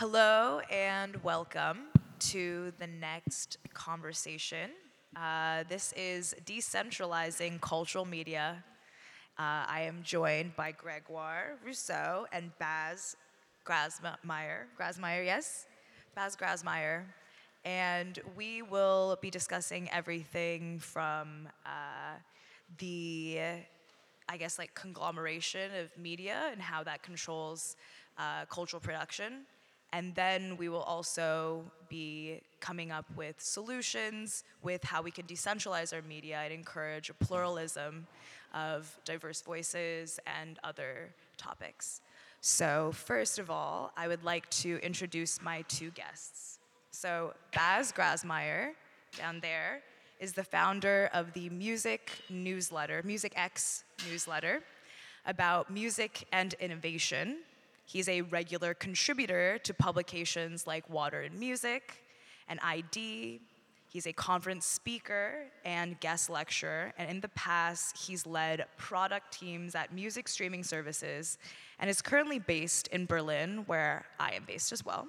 Hello and welcome to the next conversation. Uh, this is Decentralizing Cultural Media. Uh, I am joined by Gregoire Rousseau and Bas Grasmayer. Grasmayer, yes? Bas Grasmayer. And we will be discussing everything from uh, the, I guess, like conglomeration of media and how that controls uh, cultural production. And then we will also be coming up with solutions with how we can decentralize our media and encourage a pluralism of diverse voices and other topics. So, first of all, I would like to introduce my two guests. So, Bas Grasmayer, down there, is the founder of the Music newsletter, Music X newsletter, about music and innovation. He's a regular contributor to publications like Water and Music and ID. He's a conference speaker and guest lecturer, and in the past, he's led product teams at music streaming services and is currently based in Berlin, where I am based as well.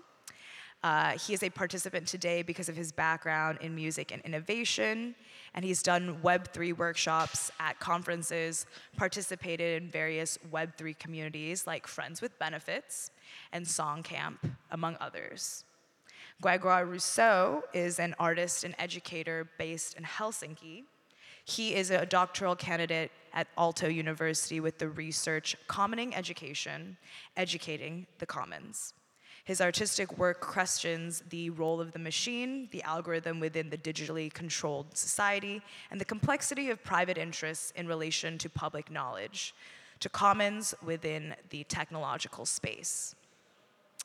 Uh, he is a participant today because of his background in music and innovation, and he's done Web3 workshops at conferences, participated in various Web3 communities like Friends with Benefits and Songcamp, among others. Gregoire Rousseau is an artist and educator based in Helsinki. He is a doctoral candidate at Aalto University with the research Commoning Education, Educating the Commons. His artistic work questions the role of the machine, the algorithm within the digitally controlled society, and the complexity of private interests in relation to public knowledge, to commons within the technological space.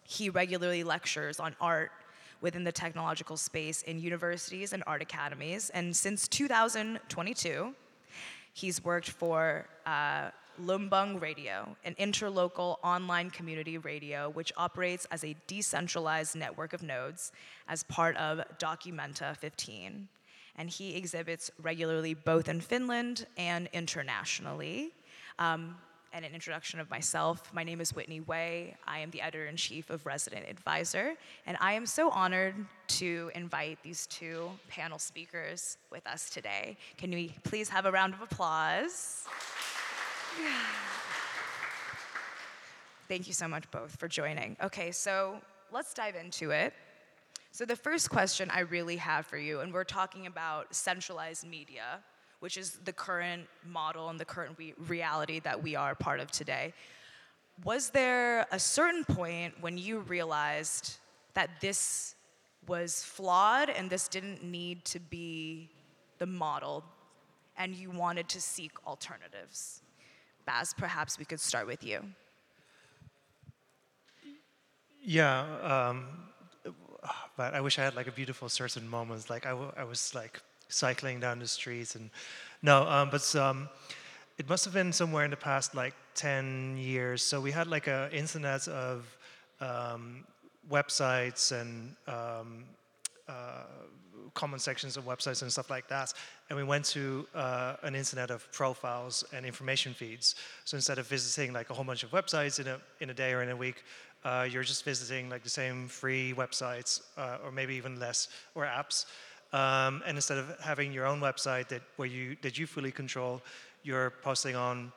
He regularly lectures on art within the technological space in universities and art academies, and since 2022, he's worked for uh, Lumbung Radio, an interlocal online community radio which operates as a decentralized network of nodes as part of Documenta 15. And he exhibits regularly both in Finland and internationally. Um, and an introduction of myself. My name is Whitney Wei. I am the editor in chief of Resident Advisor, and I am so honored to invite these two panel speakers with us today. Can we please have a round of applause? Thank you so much both for joining. Okay, so let's dive into it. So, the first question I really have for you, and we're talking about centralized media, which is the current model and the current re- reality that we are part of today. Was there a certain point when you realized that this was flawed and this didn't need to be the model and you wanted to seek alternatives? Bas, perhaps we could start with you. Yeah, um, but I wish I had like a beautiful certain moments. Like I, w- I was like cycling down the streets and no, um, but um, it must have been somewhere in the past like 10 years. So we had like an internet of um, websites and um, uh, common sections of websites and stuff like that. And we went to uh, an internet of profiles and information feeds. So instead of visiting like a whole bunch of websites in a, in a day or in a week, uh, you're just visiting like the same free websites uh, or maybe even less or apps. Um, and instead of having your own website that where you that you fully control, you're posting on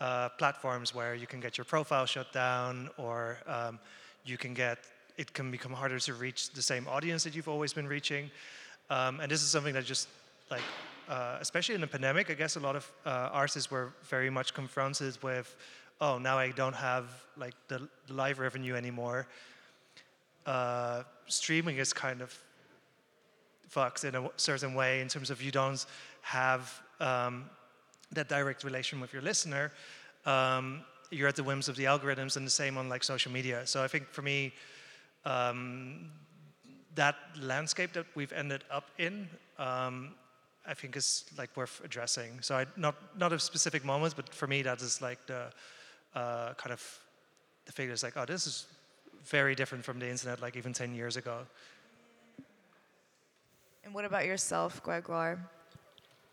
uh, platforms where you can get your profile shut down or um, you can get it can become harder to reach the same audience that you've always been reaching. Um, and this is something that just like, uh, especially in the pandemic, I guess a lot of uh, artists were very much confronted with, oh, now I don't have like the, the live revenue anymore. Uh, streaming is kind of fucked in a certain way in terms of you don't have um, that direct relation with your listener. Um, you're at the whims of the algorithms, and the same on like social media. So I think for me, um, that landscape that we've ended up in, um, I think is like worth addressing. So I, not not of specific moments, but for me that is like the uh, kind of the figure is like, oh, this is very different from the internet, like even 10 years ago. And what about yourself, Gregoire?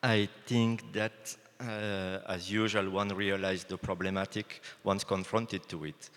I think that uh, as usual, one realized the problematic once confronted to it.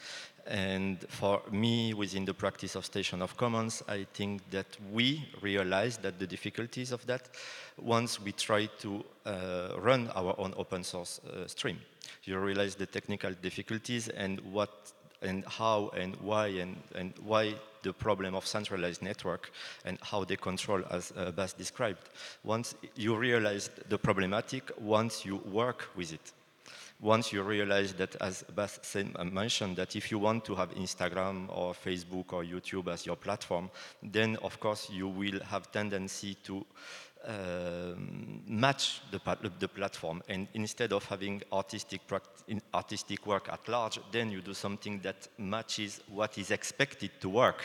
And for me, within the practice of Station of Commons, I think that we realized that the difficulties of that once we try to uh, run our own open source uh, stream. You realize the technical difficulties and what and how and why and, and why the problem of centralized network and how they control as uh, Bas described. Once you realize the problematic, once you work with it once you realize that, as Bas uh, mentioned, that if you want to have Instagram or Facebook or YouTube as your platform, then of course you will have tendency to uh, match the, the, platform. And instead of having artistic, artistic work at large, then you do something that matches what is expected to work.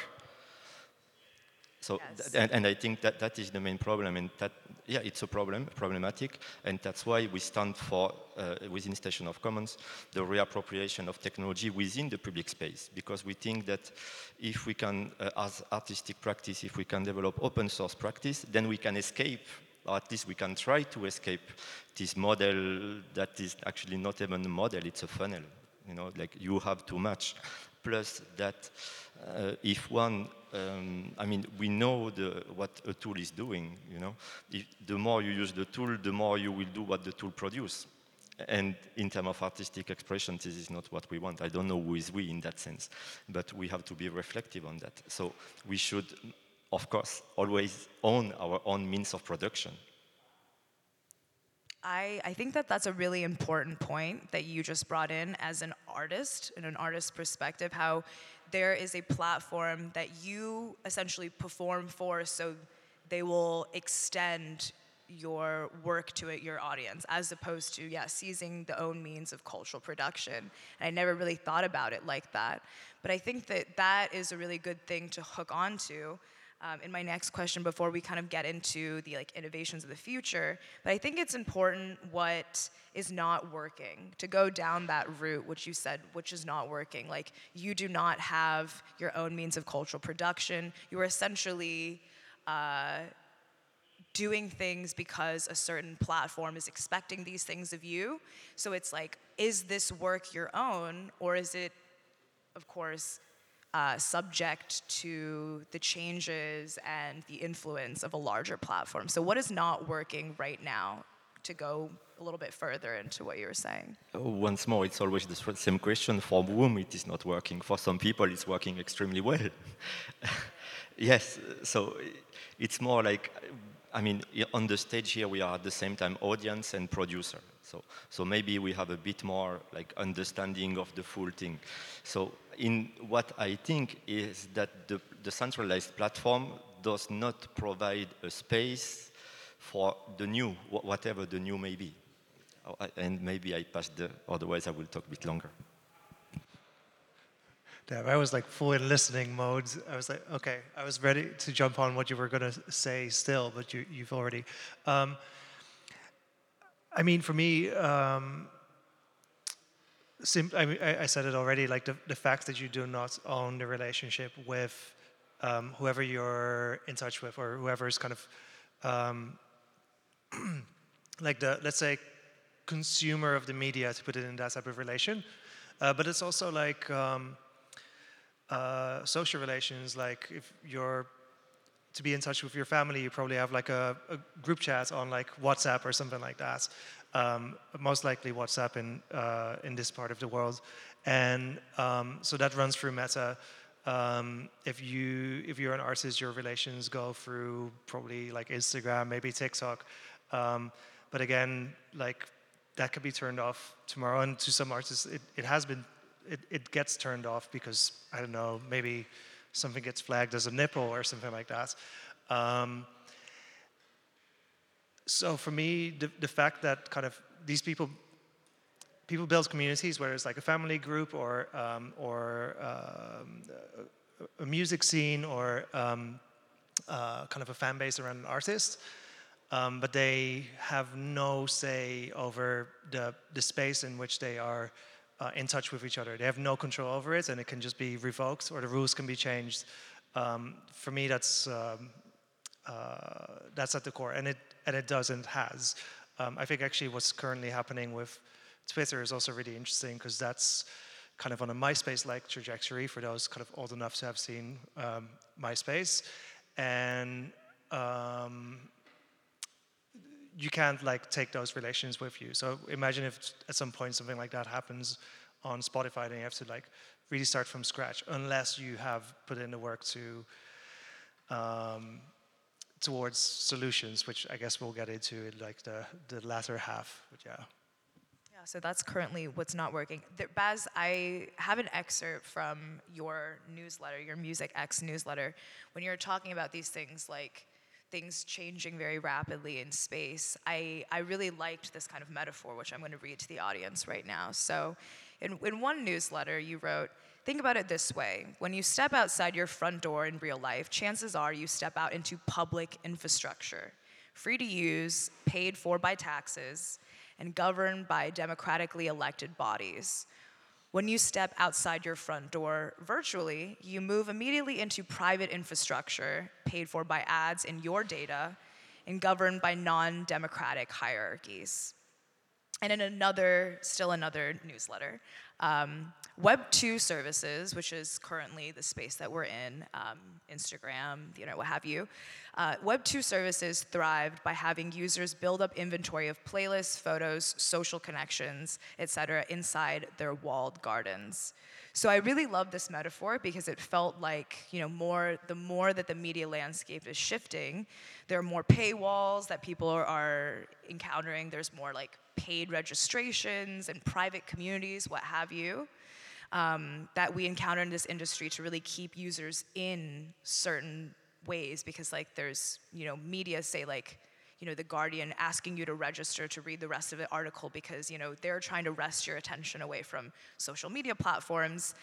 So, yes. and, and, I think that that is the main problem, and that yeah, it's a problem, problematic, and that's why we stand for uh, within Station of Commons the reappropriation of technology within the public space, because we think that if we can, uh, as artistic practice, if we can develop open source practice, then we can escape or at least we can try to escape this model that is actually not even a model, it's a funnel. You know, like you have too much. Plus that uh, if one um, I mean, we know the, what a tool is doing, you know. If the more you use the tool, the more you will do what the tool produces. And in terms of artistic expression, this is not what we want. I don't know who is we in that sense, but we have to be reflective on that. So we should, of course, always own our own means of production. I, I think that that's a really important point that you just brought in as an artist, in an artist's perspective, how there is a platform that you essentially perform for so they will extend your work to it, your audience, as opposed to, yeah, seizing the own means of cultural production. And I never really thought about it like that. But I think that that is a really good thing to hook onto um, in my next question before we kind of get into the like innovations of the future. But I think it's important what is not working to go down that route, which you said, which is not working. Like you do not have your own means of cultural production. You are essentially uh, doing things because a certain platform is expecting these things of you. So it's like, is this work your own, or is it, of course, uh, subject to the changes and the influence of a larger platform. So, what is not working right now to go a little bit further into what you were saying? Oh, once more, it's always the same question. For whom it is not working? For some people, it's working extremely well. yes, so it's more like, I mean, on the stage here, we are at the same time audience and producer. So, so maybe we have a bit more like understanding of the full thing. So in what I think is that the, the centralized platform does not provide a space for the new, whatever the new may be. Oh, and maybe I passed the, otherwise I will talk a bit longer. I was like fully in listening mode. I was like, okay, I was ready to jump on what you were going to say still, but you, have already. Um, I mean, for me, um, sim- I, I, said it already, like the, the fact that you do not own the relationship with um, whoever you're in touch with or whoever is kind of um, like the, let's say, consumer of the media, to put it in that type of relation. Uh, but it's also like um, uh, social relations, like if you're to be in touch with your family, you probably have like a, a group chat on like WhatsApp or something like that. Um, most likely WhatsApp in uh, in this part of the world, and um, so that runs through Meta. Um, if you if you're an artist, your relations go through probably like Instagram, maybe TikTok. Um, but again, like that could be turned off tomorrow. And to some artists, it, it has been it, it gets turned off because I don't know maybe something gets flagged as a nipple or something like that. Um, so for me, the, the fact that kind of these people people build communities, whether it's like a family group or um, or um, a music scene or um, uh, kind of a fan base around an artist, um, but they have no say over the the space in which they are uh, in touch with each other. They have no control over it, and it can just be revoked or the rules can be changed. Um, for me, that's um, uh, that's at the core, and it and it does and has. Um, I think actually what's currently happening with Twitter is also really interesting because that's kind of on a MySpace-like trajectory for those kind of old enough to have seen um, MySpace, and um, you can't like take those relations with you. So imagine if at some point something like that happens on Spotify, then you have to like really start from scratch, unless you have put in the work to um, towards solutions, which I guess we'll get into in like the the latter half. But yeah. Yeah, so that's currently what's not working. There, Bas, I have an excerpt from your newsletter, your Music X newsletter, when you're talking about these things like things changing very rapidly in space. I, I really liked this kind of metaphor, which I'm going to read to the audience right now. So, in, in one newsletter, you wrote, Think about it this way when you step outside your front door in real life, chances are you step out into public infrastructure, free to use, paid for by taxes, and governed by democratically elected bodies. When you step outside your front door virtually, you move immediately into private infrastructure paid for by ads in your data and governed by non democratic hierarchies. And in another, still another newsletter, um, Web 2 services, which is currently the space that we're in, um, Instagram, you know, what have you, uh, Web 2 services thrived by having users build up inventory of playlists, photos, social connections, etc., inside their walled gardens. So I really love this metaphor because it felt like, you know, more the more that the media landscape is shifting, there are more paywalls that people are, are encountering. There's more like paid registrations and private communities, what have you um, that we encounter in this industry to really keep users in certain ways because like there's you know media say like you know the guardian asking you to register to read the rest of the article because you know they're trying to wrest your attention away from social media platforms.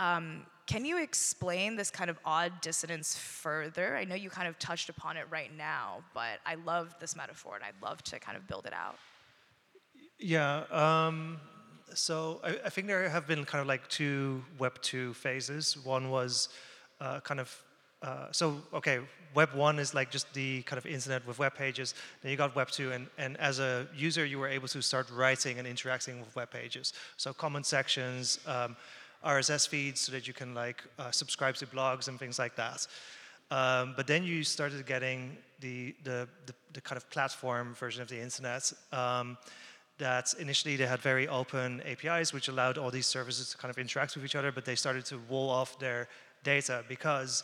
Um, can you explain this kind of odd dissonance further? I know you kind of touched upon it right now but i love this metaphor and i'd love to kind of build it out yeah um, so I, I, think there have been kind of like two Web 2 phases. One was uh, kind of, uh, so okay, Web 1 is like just the kind of internet with web pages. Then you got Web 2, and, and as a user, you were able to start writing and interacting with web pages. So comment sections, um, RSS feeds, so that you can like uh, subscribe to blogs and things like that. Um, but then you started getting the, the, the, the, kind of platform version of the internet. Um, that initially they had very open APIs, which allowed all these services to kind of interact with each other, but they started to wall off their data because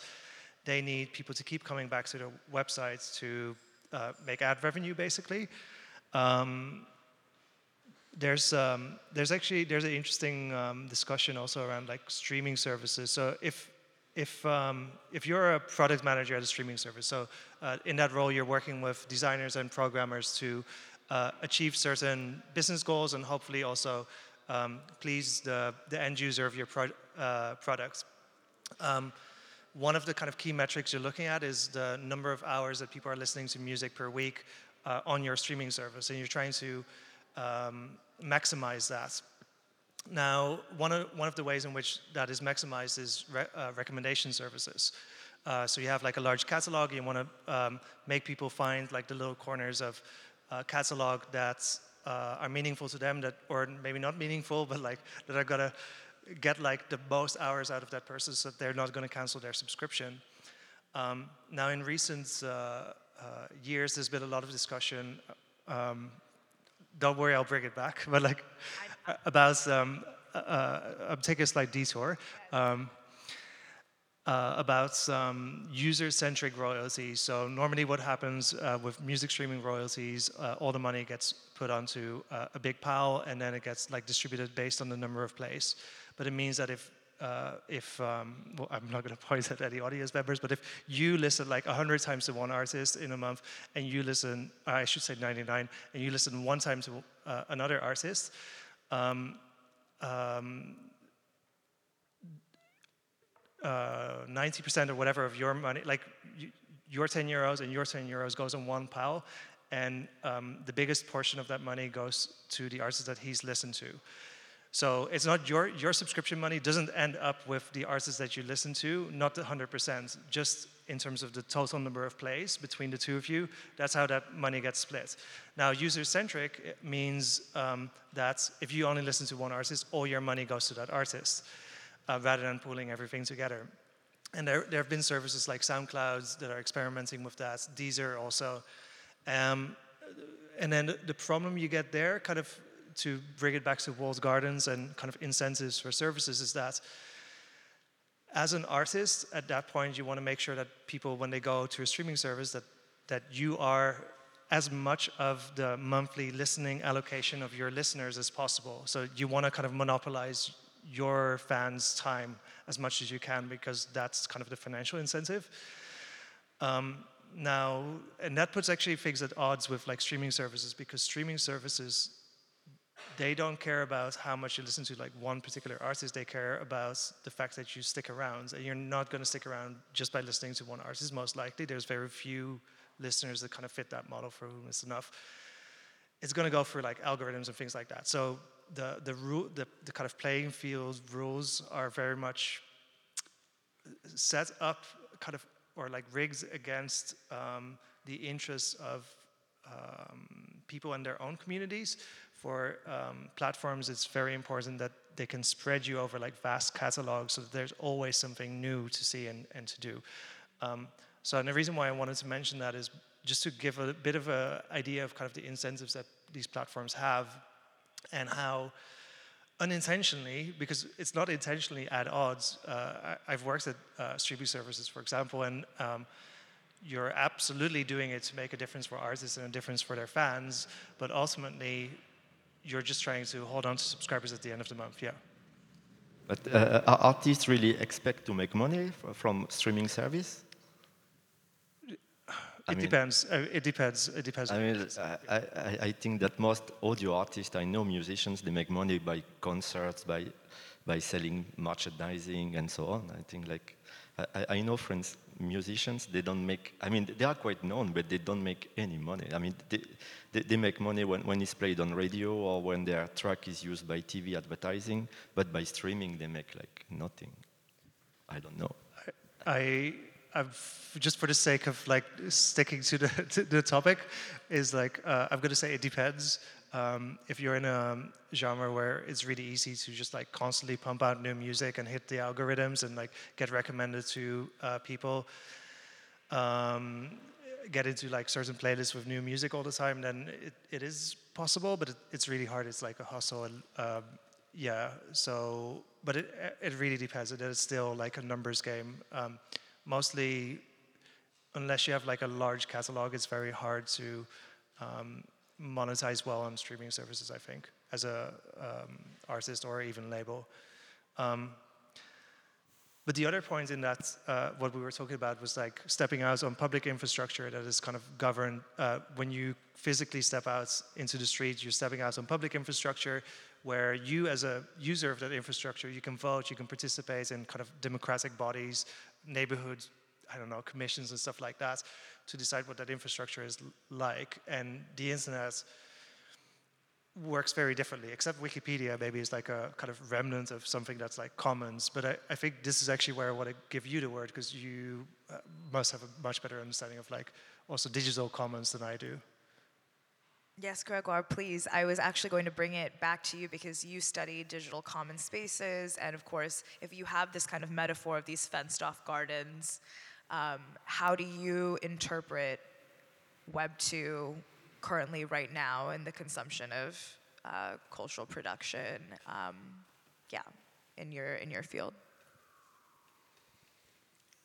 they need people to keep coming back to their websites to uh, make ad revenue, basically. Um, there's um, there's actually there's an interesting um, discussion also around like streaming services. So if if um, if you're a product manager at a streaming service, so uh, in that role you're working with designers and programmers to uh, achieve certain business goals and hopefully also um, please the, the end user of your pro uh, product. Um, one of the kind of key metrics you're looking at is the number of hours that people are listening to music per week uh, on your streaming service, and you're trying to um, maximize that. Now, one of, one of the ways in which that is maximized is re uh, recommendation services. Uh, so you have like a large catalog, you want to um, make people find like the little corners of uh, catalog that uh, are meaningful to them that or maybe not meaningful but like that are gonna get like the most hours out of that person so that they're not going to cancel their subscription. Um, now in recent uh, uh, years there's been a lot of discussion um, don't worry i'll bring it back but like about um, uh, uh, i'm taking a slight detour. Um, uh, about some user-centric royalties. So normally what happens uh, with music streaming royalties, uh, all the money gets put onto uh, a big pile and then it gets like distributed based on the number of plays. But it means that if uh, if um, well, I'm not going to point at any audience members, but if you listen like 100 times to one artist in a month, and you listen, I should say 99, and you listen one time to uh, another artist, um, um, 90% uh, or whatever of your money, like you, your 10 euros and your 10 euros goes in one pile, and um, the biggest portion of that money goes to the artist that he's listened to. So it's not your your subscription money doesn't end up with the artists that you listen to, not 100%. Just in terms of the total number of plays between the two of you. That's how that money gets split. Now, user-centric means um, that if you only listen to one artist, all your money goes to that artist, uh, rather than pooling everything together. And there, there have been services like SoundClouds that are experimenting with that, Deezer also. Um, and then the, the problem you get there, kind of to bring it back to walled gardens and kind of incentives for services, is that as an artist, at that point, you want to make sure that people, when they go to a streaming service, that, that you are as much of the monthly listening allocation of your listeners as possible. So you want to kind of monopolize your fans' time as much as you can because that's kind of the financial incentive. Um, now, and that puts actually things at odds with like streaming services because streaming services they don't care about how much you listen to like one particular artist. They care about the fact that you stick around and you're not going to stick around just by listening to one artist most likely. There's very few listeners that kind of fit that model for whom it's enough. It's going to go for like algorithms and things like that. So the the rule the, the kind of playing field rules are very much set up kind of or like rigs against um, the interests of um, people in their own communities for um, platforms, it's very important that they can spread you over like vast catalogs so that there's always something new to see and, and to do. Um, so and the reason why I wanted to mention that is just to give a bit of an idea of kind of the incentives that these platforms have and how unintentionally, because it's not intentionally at odds. Uh, I, have worked at uh, streaming services, for example, and um, you're absolutely doing it to make a difference for artists and a difference for their fans, but ultimately you're just trying to hold on to subscribers at the end of the month. Yeah. But uh, artists really expect to make money from streaming service? It I depends. Uh, it depends. It depends. I mean, I, I, I, think that most audio artists, I know musicians, they make money by concerts, by by selling merchandising and so on. I think like I, I know friends musicians, they don't make, I mean, they are quite known, but they don't make any money. I mean, they, they, they, make money when, when it's played on radio or when their track is used by TV advertising, but by streaming, they make like nothing. I don't know. I, I've, just for the sake of like sticking to the, to the topic, is like, uh, I'm to say it depends. Um, if you're in a genre where it's really easy to just like constantly pump out new music and hit the algorithms and like get recommended to uh, people, um, get into like certain playlists with new music all the time, then it, it is possible, but it, it's really hard. It's like a hustle. And, uh, yeah, so, but it, it really depends. It is still like a numbers game. Um, mostly, unless you have like a large catalog, it's very hard to um, monetize well on streaming services, I think, as a um, artist or even label. Um, but the other point in that, uh, what we were talking about was like stepping out on public infrastructure that is kind of governed. Uh, when you physically step out into the street, you're stepping out on public infrastructure where you, as a user of that infrastructure, you can vote, you can participate in kind of democratic bodies, neighborhood, I don't know, commissions and stuff like that to decide what that infrastructure is like. And the internet works very differently, except Wikipedia maybe is like a kind of remnant of something that's like commons. But I, I think this is actually where I want to give you the word because you uh, must have a much better understanding of like also digital commons than I do. Yes, Gregoire, please. I was actually going to bring it back to you because you study digital common spaces. And of course, if you have this kind of metaphor of these fenced off gardens, um, how do you interpret Web 2 currently, right now, in the consumption of uh, cultural production? Um, yeah, in your in your field.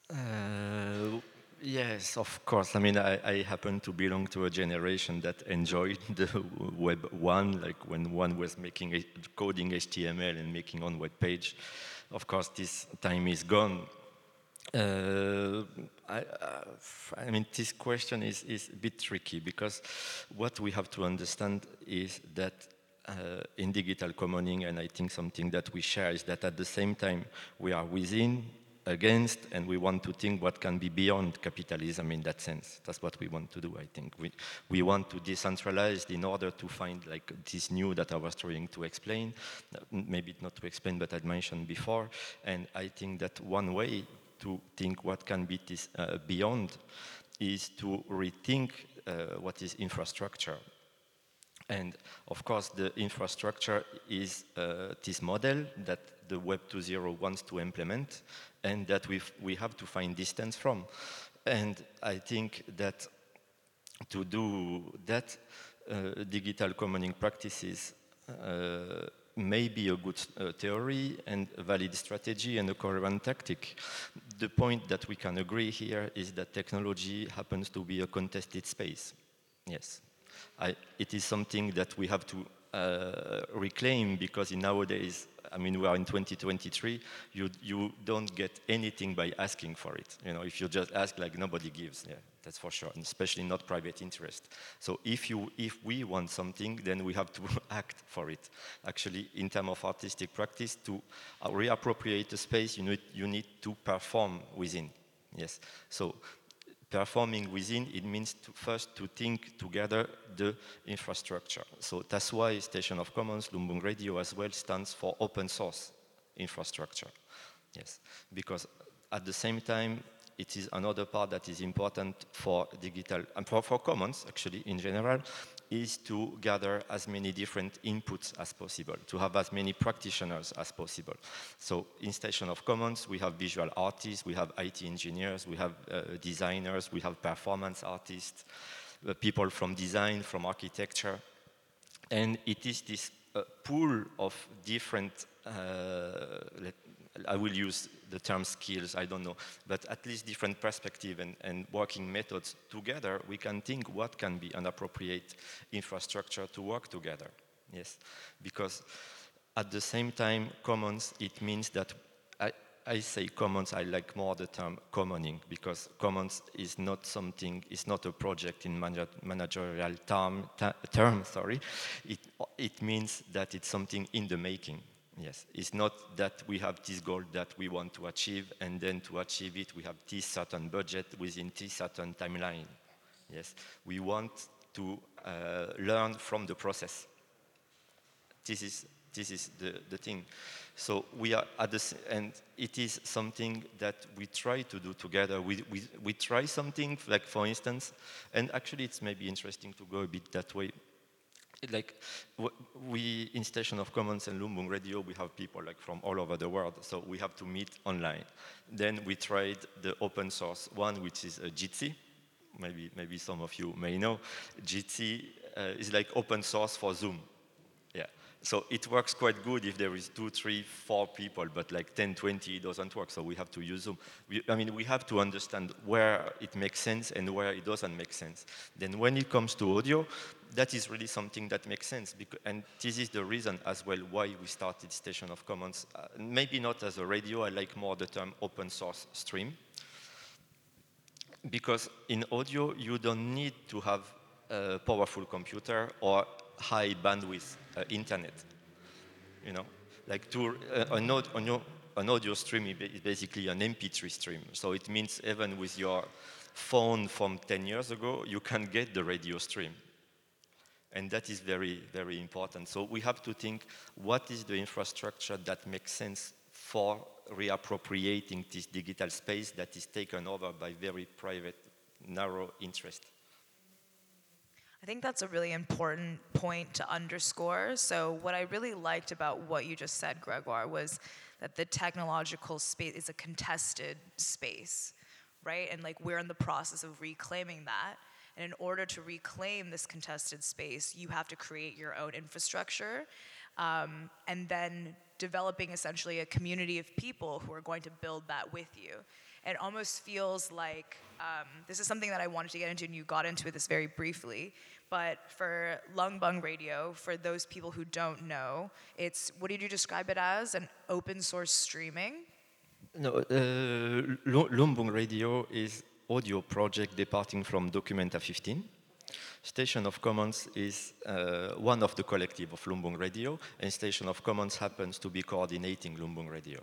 Uh, yes, of course. I mean, I, I, happen to belong to a generation that enjoyed the Web 1, like when one was making coding HTML and making on web page. Of course, this time is gone. Uh, I, uh, I, mean, this question is, is a bit tricky because what we have to understand is that uh, in digital commoning, and I think something that we share is that at the same time we are within, against, and we want to think what can be beyond capitalism in that sense. That's what we want to do, I think. We, we want to decentralize in order to find like this new that I was trying to explain, maybe not to explain, but I'd mentioned before. And I think that one way to think what can be this uh, beyond is to rethink uh, what is infrastructure. And of course, the infrastructure is uh, this model that the Web 2.0 wants to implement and that we we have to find distance from. And I think that to do that, uh, digital commoning practices uh, may be a good uh, theory and a valid strategy and a coherent tactic. The point that we can agree here is that technology happens to be a contested space. Yes. I, it is something that we have to uh, reclaim because in nowadays, I mean, we are in 2023, you, you don't get anything by asking for it. You know, if you just ask, like nobody gives, yeah, that's for sure, and especially not private interest. So if, you, if we want something, then we have to act for it. Actually, in terms of artistic practice, to uh, reappropriate the space, you need, you need to perform within. Yes. So performing within, it means to first to think together the infrastructure. So that's why Station of Commons, Lumbung Radio as well, stands for open source infrastructure. Yes, because at the same time, it is another part that is important for digital, and for, for commons actually in general, is to gather as many different inputs as possible, to have as many practitioners as possible. So in Station of Commons, we have visual artists, we have IT engineers, we have uh, designers, we have performance artists, uh, people from design, from architecture. And it is this uh, pool of different, uh, I will use the term skills, I don't know, but at least different perspective and, and working methods together, we can think what can be an appropriate infrastructure to work together. Yes, because at the same time, commons, it means that I, I say commons, I like more the term commoning because commons is not something, it's not a project in managerial term, term sorry. It, it means that it's something in the making. Yes, it's not that we have this goal that we want to achieve, and then to achieve it, we have this certain budget within this certain timeline. Yes, we want to uh, learn from the process. This is this is the, the thing. So we are at the and it is something that we try to do together. We, we, we try something, like for instance, and actually it's maybe interesting to go a bit that way like we in Station of Commons and Lumbung Radio, we have people like from all over the world, so we have to meet online. Then we tried the open source one, which is a uh, Jitsi. Maybe maybe some of you may know. Jitsi uh, is like open source for Zoom. So it works quite good if there is two, three, four people, but like 10, 20, it doesn't work. So we have to use Zoom. We, I mean, we have to understand where it makes sense and where it doesn't make sense. Then when it comes to audio, that is really something that makes sense. Because, and this is the reason as well why we started Station of Commons. Uh, maybe not as a radio, I like more the term open source stream. Because in audio, you don't need to have a powerful computer or high bandwidth uh, internet. You know, like to uh, an, audio, an audio stream is basically an MP3 stream. So it means even with your phone from 10 years ago, you can get the radio stream. And that is very, very important. So we have to think what is the infrastructure that makes sense for reappropriating this digital space that is taken over by very private, narrow interest. I think that's a really important point to underscore. So, what I really liked about what you just said, Gregoire, was that the technological space is a contested space, right? And like we're in the process of reclaiming that. And in order to reclaim this contested space, you have to create your own infrastructure um, and then developing essentially a community of people who are going to build that with you. It almost feels like um, this is something that I wanted to get into, and you got into this very briefly. But for Lumbung Radio, for those people who don't know, it's what did you describe it as? An open source streaming? No, uh, Lumbung Radio is audio project departing from Documenta 15. Station of Commons is uh, one of the collective of Lumbung Radio, and Station of Commons happens to be coordinating Lumbung Radio.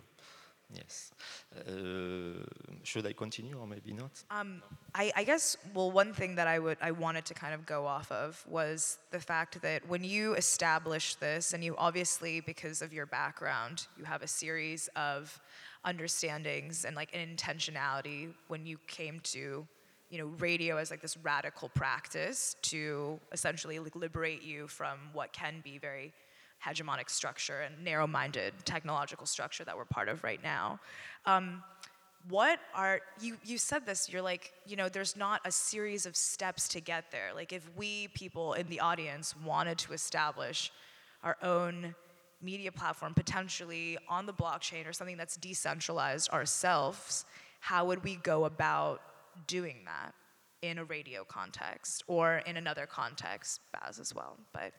Yes. Uh, should I continue or maybe not? Um, I, I, guess. Well, one thing that I would I wanted to kind of go off of was the fact that when you establish this, and you obviously because of your background, you have a series of understandings and like an intentionality when you came to you know radio as like this radical practice to essentially like liberate you from what can be very hegemonic structure and narrow-minded technological structure that we're part of right now. Um, what are you you said this you're like you know there's not a series of steps to get there. Like if we people in the audience wanted to establish our own media platform potentially on the blockchain or something that's decentralized ourselves how would we go about doing that in a radio context or in another context Bas as well? But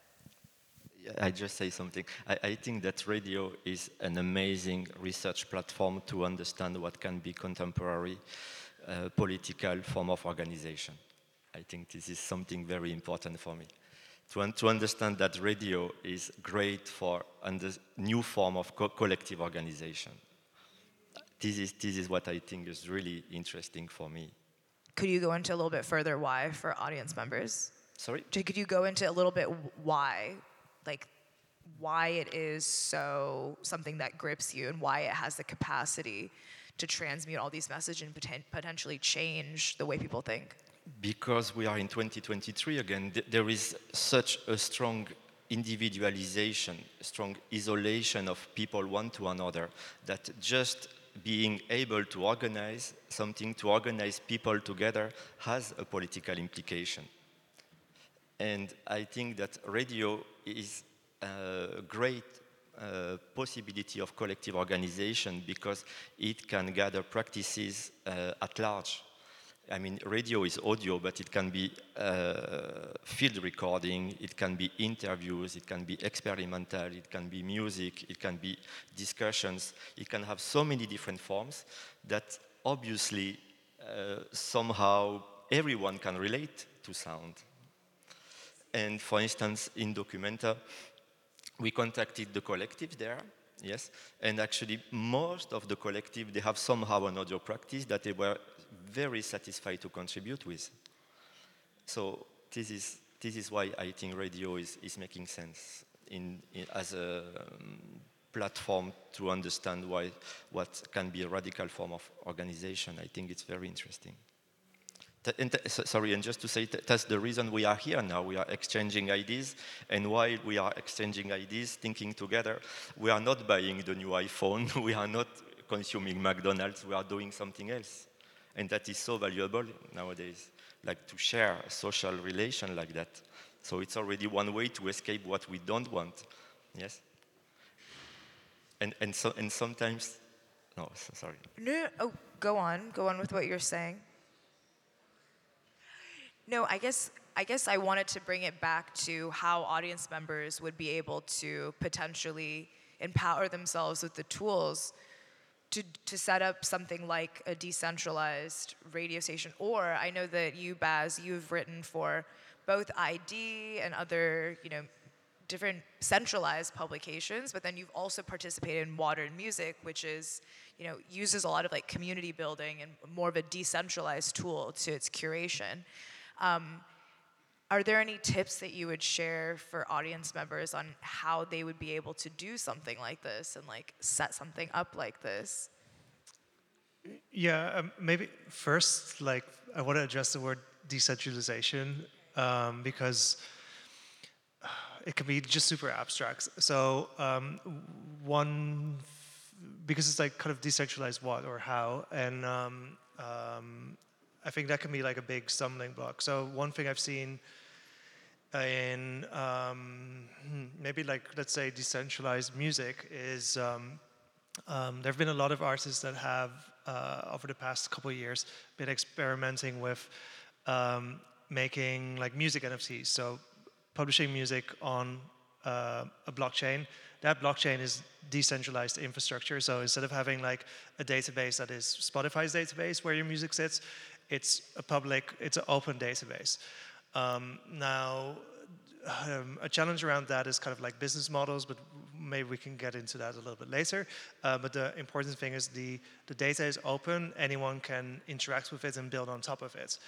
I just say something. I, I, think that radio is an amazing research platform to understand what can be contemporary uh, political form of organization. I think this is something very important for me. To, un to understand that radio is great for a new form of co collective organization. This is, this is what I think is really interesting for me. Could you go into a little bit further why for audience members? Sorry? Could you go into a little bit why like why it is so something that grips you and why it has the capacity to transmute all these messages and poten- potentially change the way people think? Because we are in 2023 again, th- there is such a strong individualization, strong isolation of people one to another that just being able to organize something, to organize people together, has a political implication. And I think that radio is a great uh, possibility of collective organization because it can gather practices uh, at large. I mean, radio is audio, but it can be uh, field recording, it can be interviews, it can be experimental, it can be music, it can be discussions. It can have so many different forms that obviously uh, somehow everyone can relate to sound. And for instance, in Documenta, we contacted the collective there, yes, and actually most of the collective, they have somehow an audio practice that they were very satisfied to contribute with. So this is, this is why I think radio is, is making sense in, in as a um, platform to understand why, what can be a radical form of organization. I think it's very interesting and sorry, and just to say that's the reason we are here now. We are exchanging ideas, and while we are exchanging ideas, thinking together, we are not buying the new iPhone. we are not consuming McDonald's. We are doing something else, and that is so valuable nowadays. Like to share a social relation like that. So it's already one way to escape what we don't want. Yes. And and so and sometimes, no, sorry. No, oh, go on, go on with what you're saying. No, I guess I guess I wanted to bring it back to how audience members would be able to potentially empower themselves with the tools to, to set up something like a decentralized radio station. Or I know that you, Bas, you've written for both ID and other, you know, different centralized publications, but then you've also participated in modern music, which is, you know, uses a lot of like community building and more of a decentralized tool to its curation. Um, are there any tips that you would share for audience members on how they would be able to do something like this and like set something up like this? Yeah, um, maybe first, like I want to address the word decentralization um, because it can be just super abstract. So um, one, because it's like kind of decentralized what or how, and um, um, I think that can be like a big stumbling block. So one thing I've seen in um, maybe like let's say decentralized music is um, um, there have been a lot of artists that have uh, over the past couple years been experimenting with um, making like music NFTs. So publishing music on uh, a blockchain. That blockchain is decentralized infrastructure. So instead of having like a database that is Spotify's database where your music sits, it's a public, it's an open database. Um, now, um, a challenge around that is kind of like business models, but maybe we can get into that a little bit later. Uh, but the important thing is the, the data is open, anyone can interact with it and build on top of it.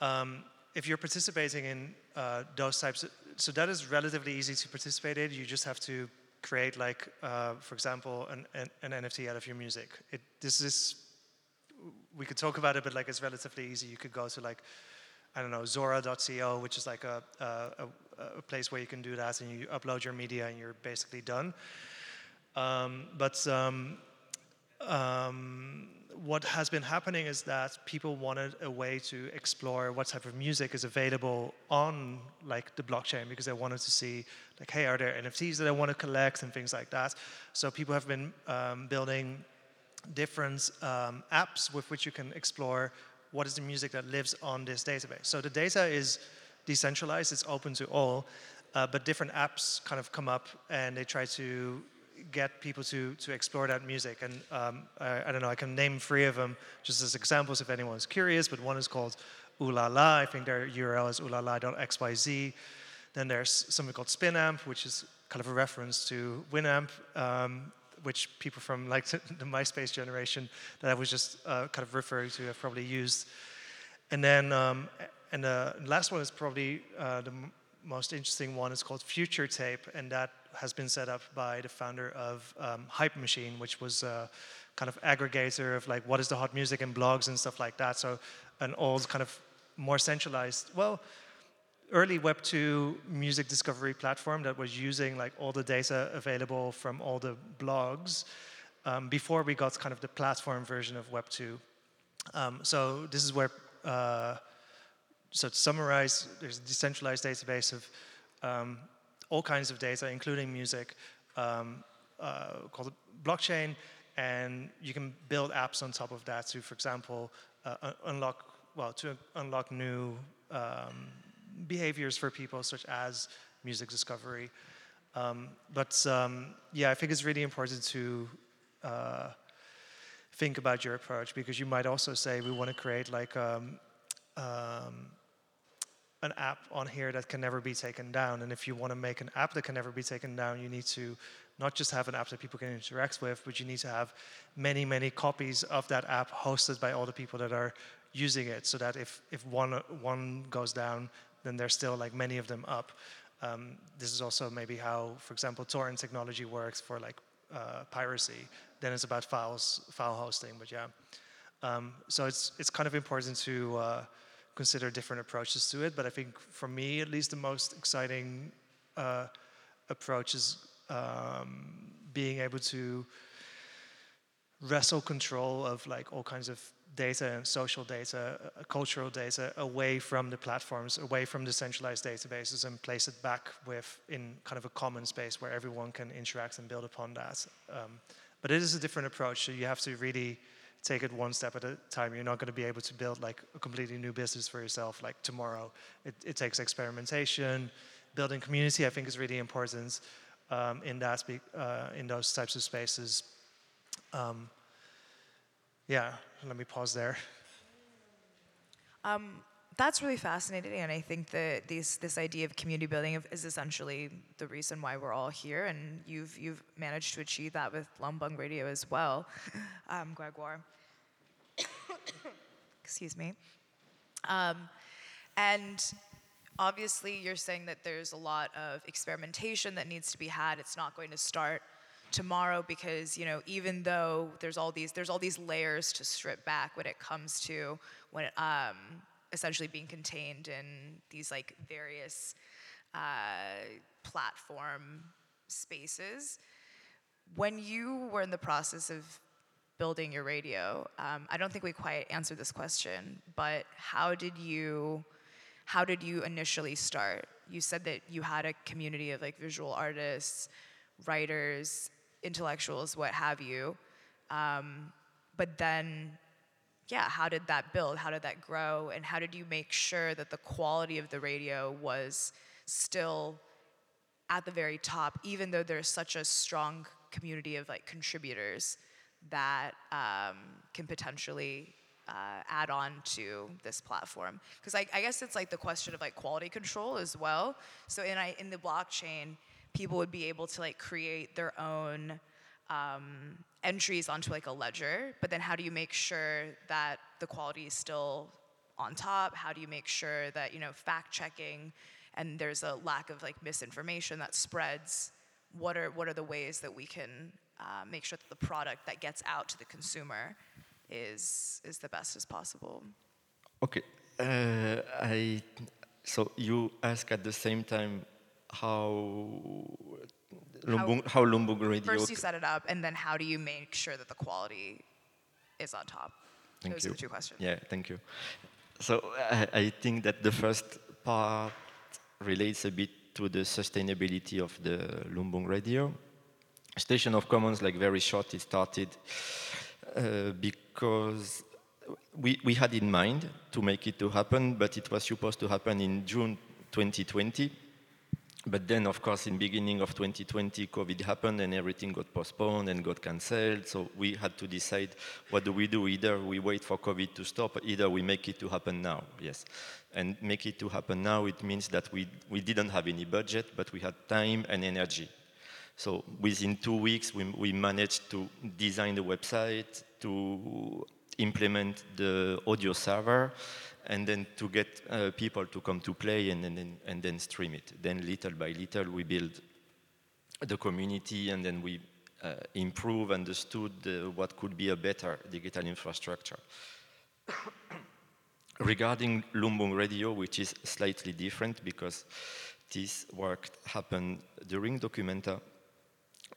Um, if you're participating in uh, those types, of, so that is relatively easy to participate in. You just have to create like, uh, for example, an, an, an, NFT out of your music. It, this is, we could talk about it, but like it's relatively easy. You could go to like, I don't know, Zora.co, which is like a, a, a, place where you can do that and you upload your media and you're basically done. Um, but um, um, what has been happening is that people wanted a way to explore what type of music is available on like the blockchain because they wanted to see like hey are there nfts that i want to collect and things like that so people have been um, building different um, apps with which you can explore what is the music that lives on this database so the data is decentralized it's open to all uh, but different apps kind of come up and they try to get people to, to explore that music. And um, I, I, don't know, I can name three of them just as examples if anyone's curious, but one is called Ulala. I think their URL is ulala.xyz. Then there's something called Spinamp, which is kind of a reference to Winamp, um, which people from like the MySpace generation that I was just uh, kind of referring to have probably used. And then, um, and the last one is probably uh, the most interesting one. It's called Future Tape, and that has been set up by the founder of um, Hype Machine, which was a kind of aggregator of like what is the hot music and blogs and stuff like that. So an old kind of more centralized, well, early Web 2 music discovery platform that was using like all the data available from all the blogs um, before we got kind of the platform version of Web 2. Um, so this is where, uh, so to summarize, there's a decentralized database of um, all kinds of data, including music, um, uh, called blockchain, and you can build apps on top of that to, for example, uh, unlock well to unlock new um, behaviors for people, such as music discovery. Um, but um, yeah, I think it's really important to uh, think about your approach because you might also say we want to create like um, um, an app on here that can never be taken down. And if you want to make an app that can never be taken down, you need to not just have an app that people can interact with, but you need to have many, many copies of that app hosted by all the people that are using it, so that if, if one, one goes down, then there's still like many of them up. Um, this is also maybe how, for example, torrent technology works for like uh, piracy. Then it's about files, file hosting, but yeah. Um, so it's, it's kind of important to uh, consider different approaches to it. But I think for me, at least, the most exciting uh, approach is um, being able to wrestle control of like all kinds of data and social data, uh, cultural data away from the platforms, away from the centralized databases and place it back with in kind of a common space where everyone can interact and build upon that. Um, but it is a different approach, so you have to really take it one step at a time. You're not going to be able to build like a completely new business for yourself like tomorrow. It, it takes experimentation, building community. I think is really important um, in that uh, in those types of spaces. Um, yeah, let me pause there. Um, that's really fascinating, and I think that this idea of community building is essentially the reason why we're all here, and you've you've managed to achieve that with Lumbung Radio as well, um, Grégoire. Excuse me. Um, and obviously, you're saying that there's a lot of experimentation that needs to be had. It's not going to start tomorrow because you know even though there's all these there's all these layers to strip back when it comes to when um, essentially being contained in these like various uh, platform spaces. When you were in the process of building your radio, um, I don't think we quite answered this question, but how did you how did you initially start? You said that you had a community of like visual artists, writers, intellectuals, what have you. Um, but then yeah, how did that build? How did that grow? And how did you make sure that the quality of the radio was still at the very top, even though there's such a strong community of like contributors that um, can potentially uh, add on to this platform? Because I, I guess it's like the question of like quality control as well. So in I, in the blockchain, people would be able to like create their own um, entries onto like a ledger, but then how do you make sure that the quality is still on top? How do you make sure that, you know, fact checking and there's a lack of like misinformation that spreads what are what are the ways that we can uh, make sure that the product that gets out to the consumer is is the best as possible. Okay. Uh, I, so you ask at the same time how Lumbung, how, Lumbung Radio. First, you set it up, and then how do you make sure that the quality is on top? Thank Those you. are the two questions. Yeah, thank you. So I, I think that the first part relates a bit to the sustainability of the Lumbung radio. Station of Commons, like very short, it started uh, because we, we had in mind to make it to happen, but it was supposed to happen in June 2020. But then, of course, in beginning of 2020, COVID happened and everything got postponed and got cancelled. So we had to decide what do we do? Either we wait for COVID to stop, either we make it to happen now. Yes, and make it to happen now. It means that we we didn't have any budget, but we had time and energy. So within two weeks, we, we managed to design the website, to implement the audio server, and then to get uh, people to come to play and, and, and then stream it. Then little by little we build the community and then we uh, improve, understood uh, what could be a better digital infrastructure. Regarding Lumbung Radio, which is slightly different because this work happened during Documenta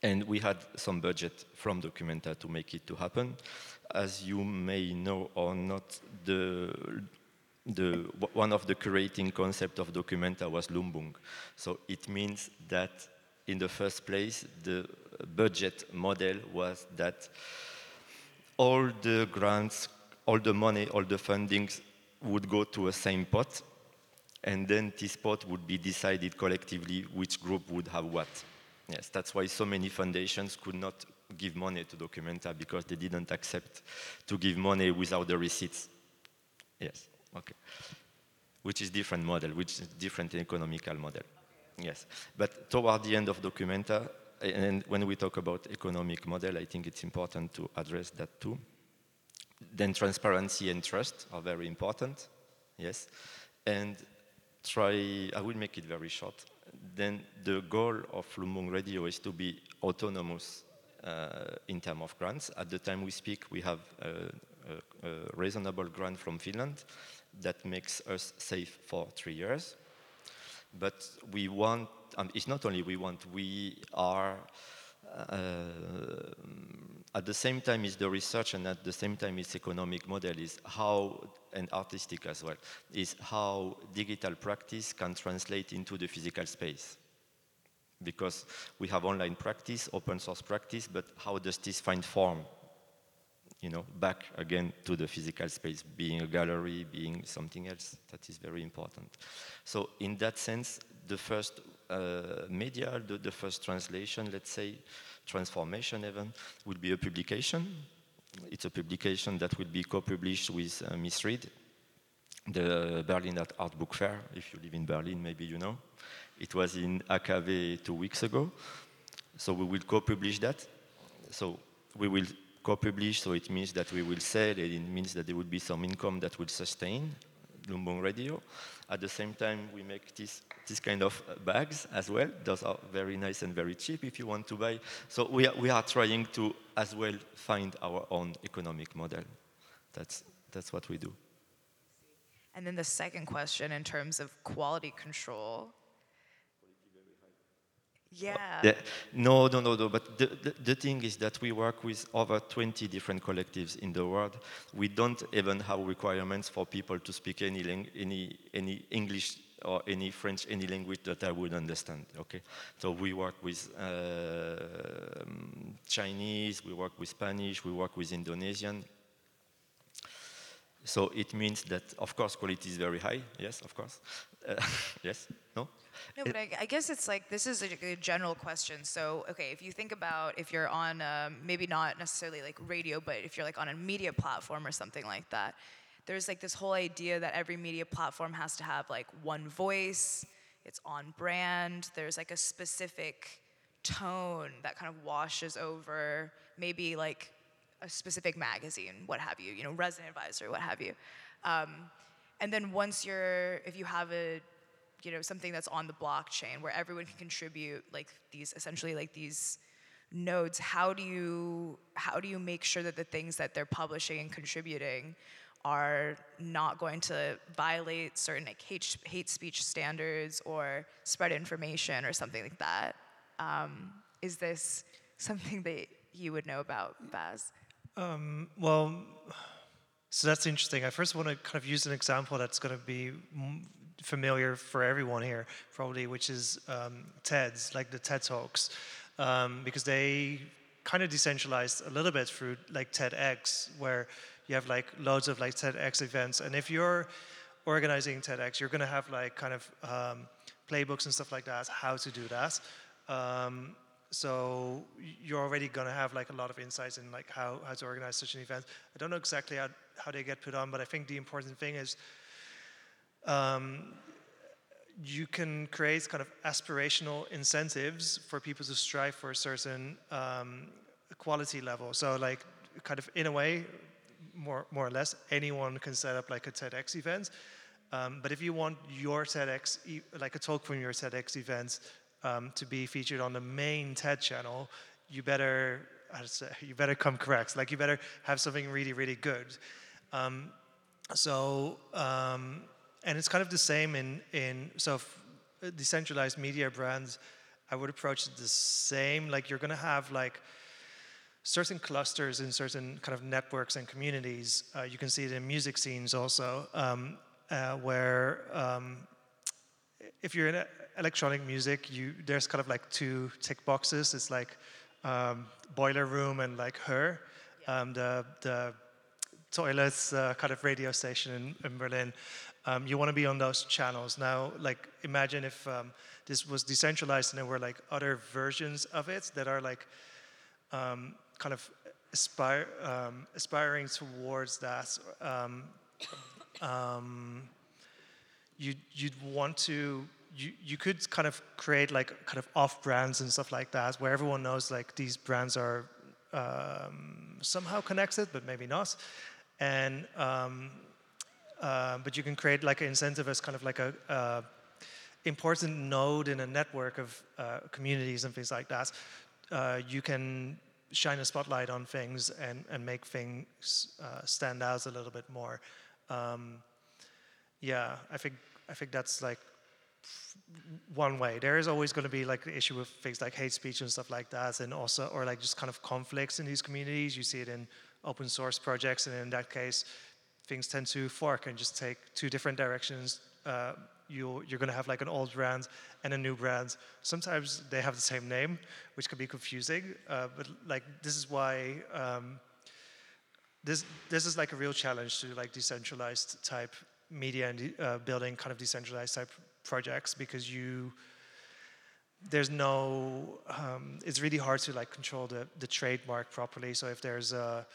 and we had some budget from Documenta to make it to happen. As you may know or not, the the, one of the creating concept of Documenta was Lumbung. So it means that in the first place, the budget model was that all the grants, all the money, all the fundings would go to a same pot, and then this pot would be decided collectively which group would have what. Yes, that's why so many foundations could not give money to Documenta because they didn't accept to give money without the receipts. Yes. Okay. Which is different model, which is different economical model. Yes. But toward the end of Documenta, and when we talk about economic model, I think it's important to address that too. Then transparency and trust are very important. Yes. And try, I will make it very short. Then the goal of Lumbung Radio is to be autonomous uh, in terms of grants. At the time we speak, we have a, a reasonable grant from Finland that makes us safe for three years. But we want, um, it's not only we want, we are, uh, at the same time is the research and at the same time its economic model is how, and artistic as well, is how digital practice can translate into the physical space. Because we have online practice, open source practice, but how does this find form you know, back again to the physical space, being a gallery, being something else. That is very important. So in that sense, the first uh, media, the, the, first translation, let's say, transformation even, would be a publication. It's a publication that will be co-published with uh, Miss Read, the Berlin Art Book Fair. If you live in Berlin, maybe you know. It was in HKW two weeks ago. So we will co-publish that. So we will co-publish, so it means that we will sell, and it means that there will be some income that will sustain Lumbung Radio. At the same time, we make this, this kind of uh, bags as well. Those are very nice and very cheap if you want to buy. So we are, we are trying to as well find our own economic model. That's, that's what we do. And then the second question in terms of quality control yeah. No, no, no, no. But the, the, the, thing is that we work with over 20 different collectives in the world. We don't even have requirements for people to speak any, any, any English or any French, any language that I would understand. Okay. So we work with uh, Chinese, we work with Spanish, we work with Indonesian. So it means that, of course, quality is very high. Yes, of course. Uh, yes. No. No, but I, I, guess it's like this is a, a, general question. So, okay, if you think about if you're on um, maybe not necessarily like radio, but if you're like on a media platform or something like that, there's like this whole idea that every media platform has to have like one voice. It's on brand. There's like a specific tone that kind of washes over maybe like a specific magazine, what have you, you know, resident advisor, what have you. Um, and then once you're, if you have a you know something that's on the blockchain where everyone can contribute like these essentially like these nodes how do you how do you make sure that the things that they're publishing and contributing are not going to violate certain like hate, hate speech standards or spread information or something like that um, is this something that you would know about Bas um, well so that's interesting i first want to kind of use an example that's going to be familiar for everyone here probably which is um, ted's like the ted talks um, because they kind of decentralized a little bit through like TEDx, where you have like loads of like TEDx events. And if you're organizing TEDx, you're going to have like kind of um, playbooks and stuff like that, how to do that. Um, so you're already going to have like a lot of insights in like how, how to organize such an event. I don't know exactly how, how they get put on, but I think the important thing is um, you can create kind of aspirational incentives for people to strive for a certain um, quality level. So, like, kind of in a way, more more or less, anyone can set up like a TEDx event. Um, but if you want your TEDx, like a talk from your TEDx event, um, to be featured on the main TED channel, you better say, you better come correct. Like, you better have something really really good. Um, so um, and it's kind of the same in in so decentralized media brands. I would approach it the same. Like you're going to have like certain clusters in certain kind of networks and communities. Uh, you can see it in music scenes also, um, uh, where um, if you're in electronic music, you there's kind of like two tick boxes. It's like um, boiler room and like HÖR. Um, the the toilets uh, kind of radio station in, in Berlin um, you want to be on those channels. Now, like, imagine if um, this was decentralized and there were like other versions of it that are like um, kind of aspire, um, aspiring towards that. Um, um, you, you'd want to, you, you could kind of create like kind of off brands and stuff like that where everyone knows like these brands are somehow connected, but maybe not. And uh, but you can create like an incentive as kind of like a uh, important node in a network of uh, communities and things like that. Uh, you can shine a spotlight on things and, and make things uh, stand out a little bit more. Um, yeah, I think I think that's like one way. There is always going to be like the issue with things like hate speech and stuff like that, and also or like just kind of conflicts in these communities. You see it in open source projects, and in that case, things tend to fork and just take two different directions. Uh, you, you're going to have like an old brand and a new brand. Sometimes they have the same name, which can be confusing. Uh, but like this is why um, this this is like a real challenge to like decentralized type media and uh, building kind of decentralized type projects because you there's no um, it's really hard to like control the the trademark properly. So if there's a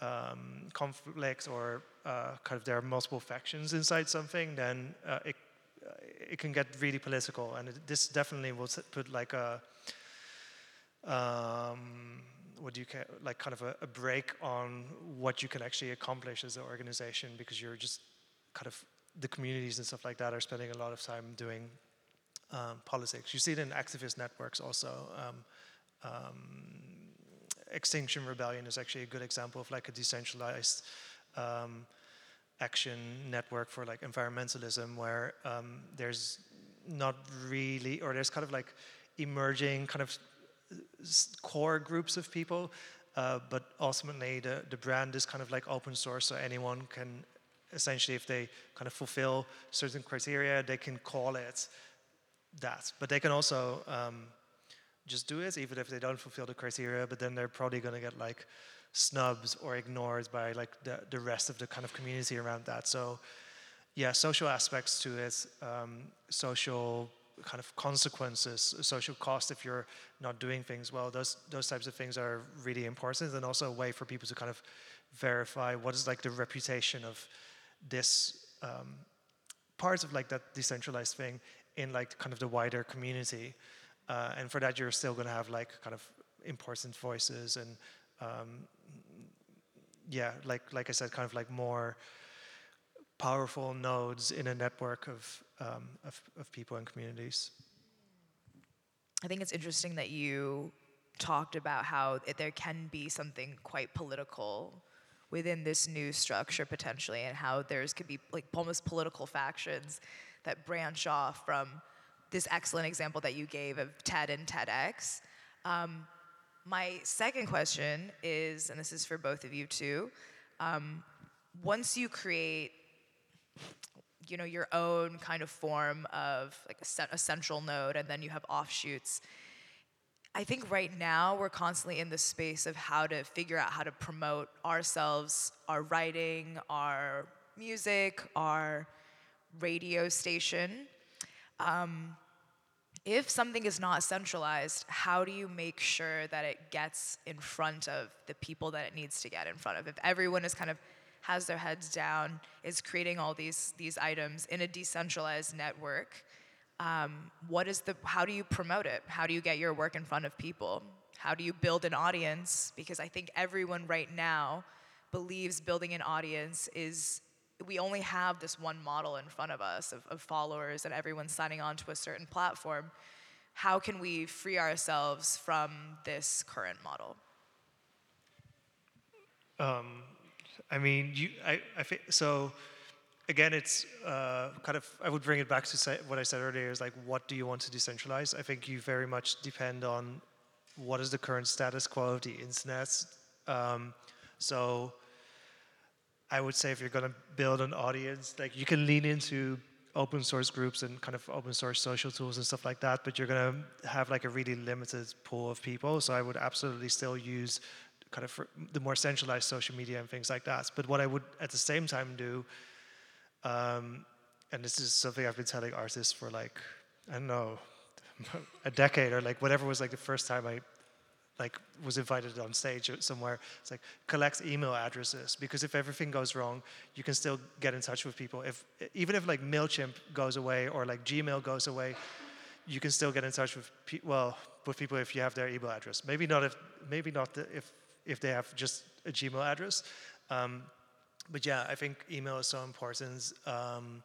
um, conflict or uh, kind of there are multiple factions inside something, then uh, it uh, it can get really political, and it, this definitely will put like a um, what do you ca- like kind of a, a, break on what you can actually accomplish as an organization because you're just kind of the communities and stuff like that are spending a lot of time doing um, politics. You see it in activist networks also. Um, um Extinction Rebellion is actually a good example of like a decentralized um, action network for like environmentalism, where there's not really, or there's kind of like emerging kind of core groups of people, uh, but ultimately the, the brand is kind of like open source, so anyone can essentially, if they kind of fulfill certain criteria, they can call it that. But they can also um, just do it, even if they don't fulfill the criteria. But then they're probably going to get like snubs or ignored by like the, the rest of the kind of community around that. So yeah, social aspects to it, um, social kind of consequences, social cost if you're not doing things well. Those those types of things are really important, and also a way for people to kind of verify what is like the reputation of this um, part of like that decentralized thing in like kind of the wider community. Uh, and for that, you're still going to have like kind of important voices and um, yeah, like like I said, kind of like more powerful nodes in a network of, um, of, of people and communities. I think it's interesting that you talked about how it, there can be something quite political within this new structure potentially, and how there's could be like almost political factions that branch off from this excellent example that you gave of TED and TEDx. Um, my second question is, and this is for both of you too, um, once you create you know your own kind of form of like a, a central node and then you have offshoots i think right now we're constantly in the space of how to figure out how to promote ourselves our writing our music our radio station um, if something is not centralized how do you make sure that it gets in front of the people that it needs to get in front of if everyone is kind of has their heads down, is creating all these these items in a decentralized network. Um, what is the? How do you promote it? How do you get your work in front of people? How do you build an audience? Because I think everyone right now believes building an audience is we only have this one model in front of us of, of followers and everyone signing on to a certain platform. How can we free ourselves from this current model? Um, I mean, you, I, I so again, it's uh, kind of, I would bring it back to what I said earlier is like, what do you want to decentralize? I think you very much depend on what is the current status quo of the internet. Um, so I would say if you're going to build an audience, like you can lean into open source groups and kind of open source social tools and stuff like that, but you're going to have like a really limited pool of people. So I would absolutely still use kind of the more centralized social media and things like that. But what I would at the same time do, um, and this is something I've been telling artists for like I don't know a decade or like whatever was like the first time I like was invited on stage somewhere. It's like collect email addresses because if everything goes wrong you can still get in touch with people. If even if like mailchimp goes away or like gmail goes away you can still get in touch with pe- well with people if you have their email address. Maybe not if maybe not the, if if they have just a Gmail address. Um, but yeah, I think email is so important um,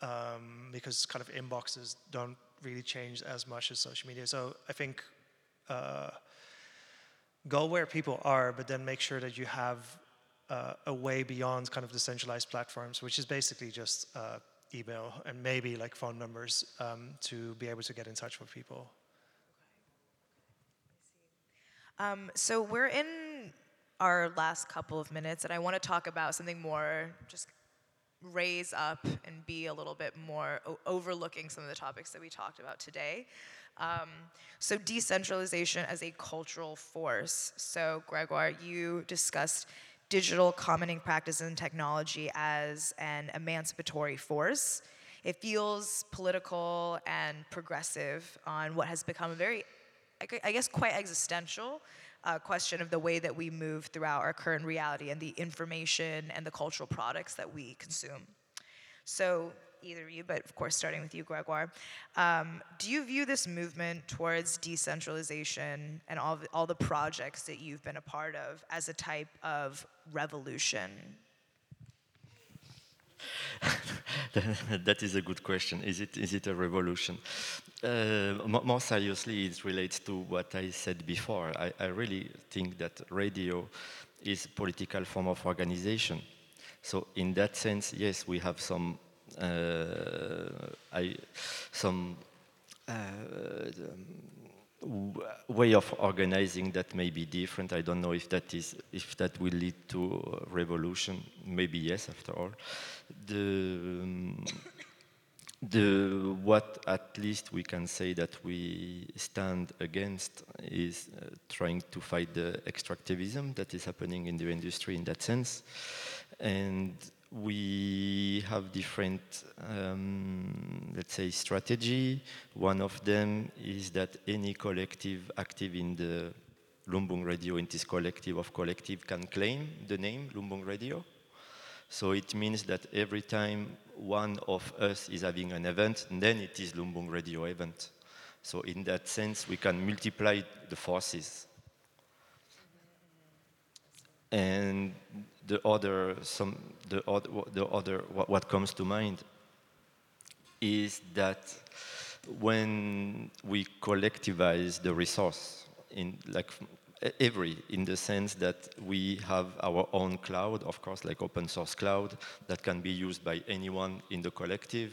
um, because kind of inboxes don't really change as much as social media. So I think uh, go where people are, but then make sure that you have uh, a way beyond kind of the centralized platforms, which is basically just uh, email and maybe like phone numbers um, to be able to get in touch with people. Um, so we're in our last couple of minutes, and I want to talk about something more just raise up and be a little bit more o- overlooking some of the topics that we talked about today. Um, so, decentralization as a cultural force. So, Grégoire, you discussed digital commoning practice and technology as an emancipatory force. It feels political and progressive on what has become a very I guess, quite existential uh, question of the way that we move throughout our current reality and the information and the cultural products that we consume. So, either of you, but of course, starting with you, Grégoire, um, do you view this movement towards decentralization and all, the, all the projects that you've been a part of as a type of revolution? that is a good question. Is it, is it a revolution? Uh, more seriously, it relates to what I said before. I, I, really think that radio is a political form of organization. So in that sense, yes, we have some uh, I, some uh, way of organizing that may be different. I don't know if that is if that will lead to revolution. Maybe yes, after all. The the what at least we can say that we stand against is uh, trying to fight the extractivism that is happening in the industry in that sense, and we have different, um, let's say, strategy. One of them is that any collective active in the Lumbung Radio, in this collective of collective, can claim the name Lumbung Radio. So it means that every time one of us is having an event, then it is Lumbung Radio event. So in that sense, we can multiply the forces. And the other, some, the other, the other what, what comes to mind is that when we collectivize the resource in like every in the sense that we have our own cloud of course like open source cloud that can be used by anyone in the collective.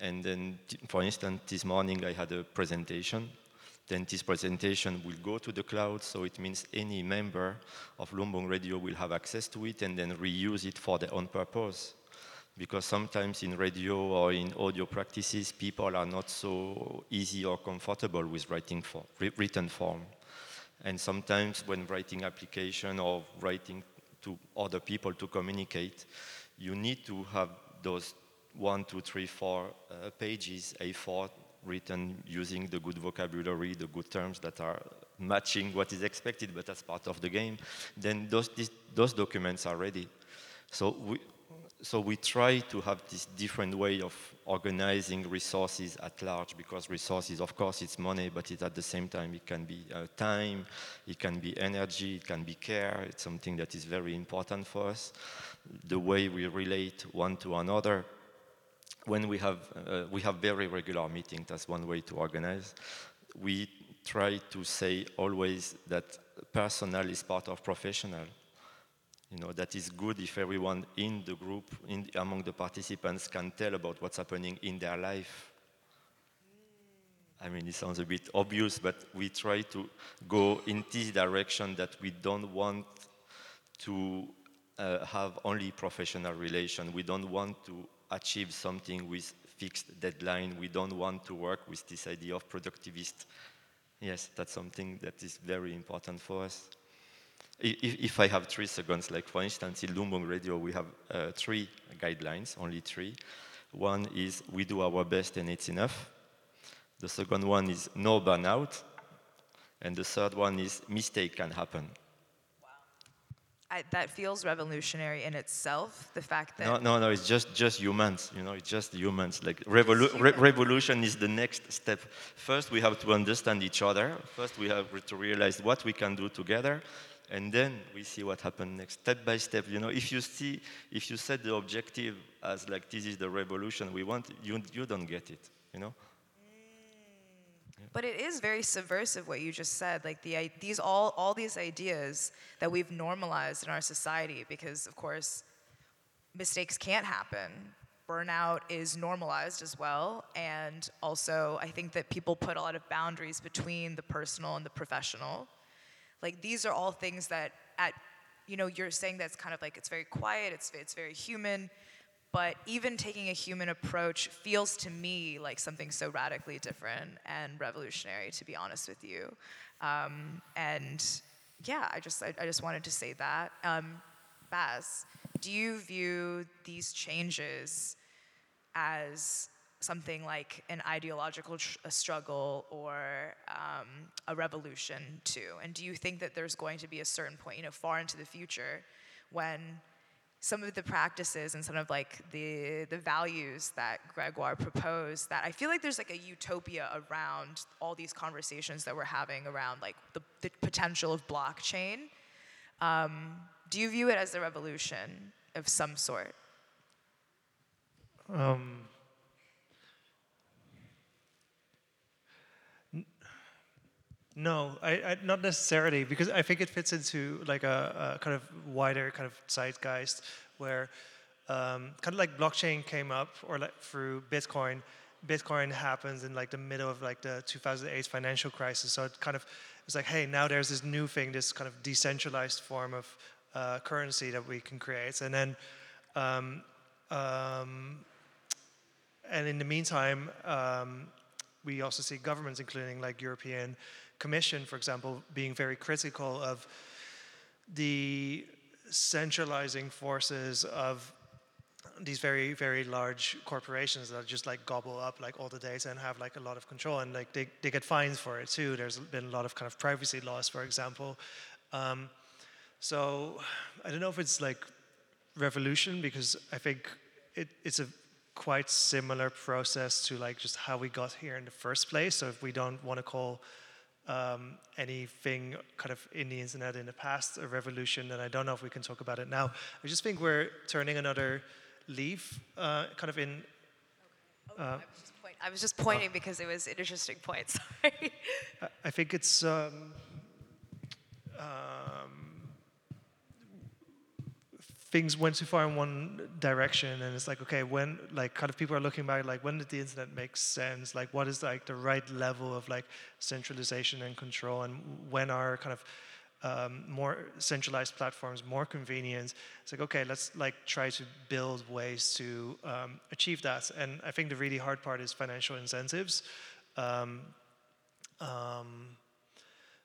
And then for instance this morning i had a presentation then this presentation will go to the cloud so it means any member of lumbung radio will have access to it and then reuse it for their own purpose because sometimes in radio or in audio practices, people are not so easy or comfortable with writing for, written form. And sometimes when writing application or writing to other people to communicate, you need to have those one, two, three, four uh, pages, A4, written using the good vocabulary, the good terms that are matching what is expected, but as part of the game, then those, those documents are ready. So we, so we try to have this different way of organizing resources at large because resources, of course, it's money, but it, at the same time, it can be uh, time, it can be energy, it can be care. It's something that is very important for us. The way we relate one to another. When we have, uh, we have very regular meetings, that's one way to organize. We try to say always that personal is part of professional you know, that is good if everyone in the group, in, among the participants, can tell about what's happening in their life. I mean, it sounds a bit obvious, but we try to go in this direction that we don't want to uh, have only professional relation. We don't want to achieve something with fixed deadline. We don't want to work with this idea of productivist. Yes, that's something that is very important for us if, if, I have three seconds, like for instance, in Lumbung Radio, we have uh, three guidelines, only three. One is we do our best and it's enough. The second one is no burnout. And the third one is mistake can happen. I, that feels revolutionary in itself. The fact that no, no, no, it's just just humans. You know, it's just humans. Like revolu- re- revolution is the next step. First, we have to understand each other. First, we have to realize what we can do together, and then we see what happens next, step by step. You know, if you see, if you set the objective as like this is the revolution we want, you you don't get it. You know. But it is very subversive what you just said. Like the these all all these ideas that we've normalized in our society, because of course, mistakes can't happen. Burnout is normalized as well, and also I think that people put a lot of boundaries between the personal and the professional like these are all things that at you know you're saying that's kind of like it's very quiet, it's it's very human, but even taking a human approach feels to me like something so radically different and revolutionary to be honest with you. Um, and yeah, I just I, I, just wanted to say that. Um, Bas, do you view these changes as something like an ideological tr- struggle or um, a revolution too? And do you think that there's going to be a certain point, you know, far into the future, when some of the practices and some of like the the values that Grégoire proposed that I feel like there's like a utopia around all these conversations that we're having around like the, the potential of blockchain. Um, do you view it as a revolution of some sort? Um, No, I, I, not necessarily, because I think it fits into like a, a kind of wider kind of zeitgeist where um, kind of like blockchain came up or like through Bitcoin. Bitcoin happens in like the middle of like the 2008 financial crisis. So it kind of it's like, hey, now there's this new thing, this kind of decentralized form of uh, currency that we can create, and then um, um, and in the meantime, um, we also see governments, including like European Commission, for example, being very critical of the centralizing forces of these very very large corporations that just like gobble up like all the data and have like a lot of control and like they, they get fines for it too. There's been a lot of kind of privacy laws for example. Um, so i don't know if it's like revolution because i think it, it's a quite similar process to like just how we got here in the first place. So if we don't want to call um, anything kind of in the internet in the past, a revolution, and I don't know if we can talk about it now. I just think we're turning another leaf, uh, kind of in. Oh, I, was just point, I was just pointing uh, because it was an interesting point. Sorry. I think it's. Um, um, things went too far in one direction and it's like okay when like kind of people are looking back like when did the internet make sense? Like what is like the right level of like centralization and control? And when are kind of um, more centralized platforms more convenient? It's like okay let's like try to build ways to um, achieve that. And i think the really hard part is financial incentives. Um, um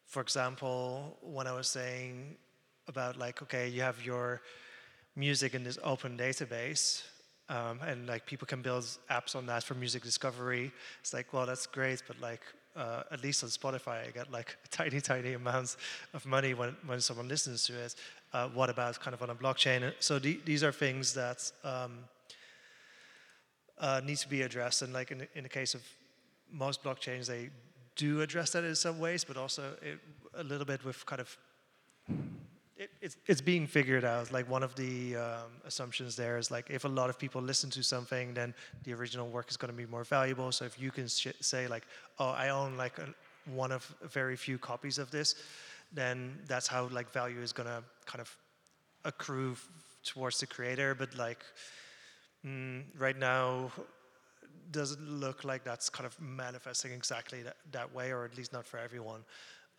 for example when i was saying about like okay you have your music in this open database um, and like people can build apps on that for music discovery. It's like well that's great but like uh, at least on spotify i get like tiny tiny amounts of money when, when someone listens to it. Uh, what about kind of on a blockchain? So the, these are things that um, uh, need to be addressed and like in, in the case of most blockchains they do address that in some ways but also it, a little bit with kind of it, it's, it's being figured out. Like one of the um, assumptions there is like if a lot of people listen to something, then the original work is going to be more valuable. So if you can sh- say like, oh, I own like a, one of very few copies of this, then that's how like value is going to kind of accrue f- towards the creator. But like mm, right now, doesn't look like that's kind of manifesting exactly that, that way, or at least not for everyone.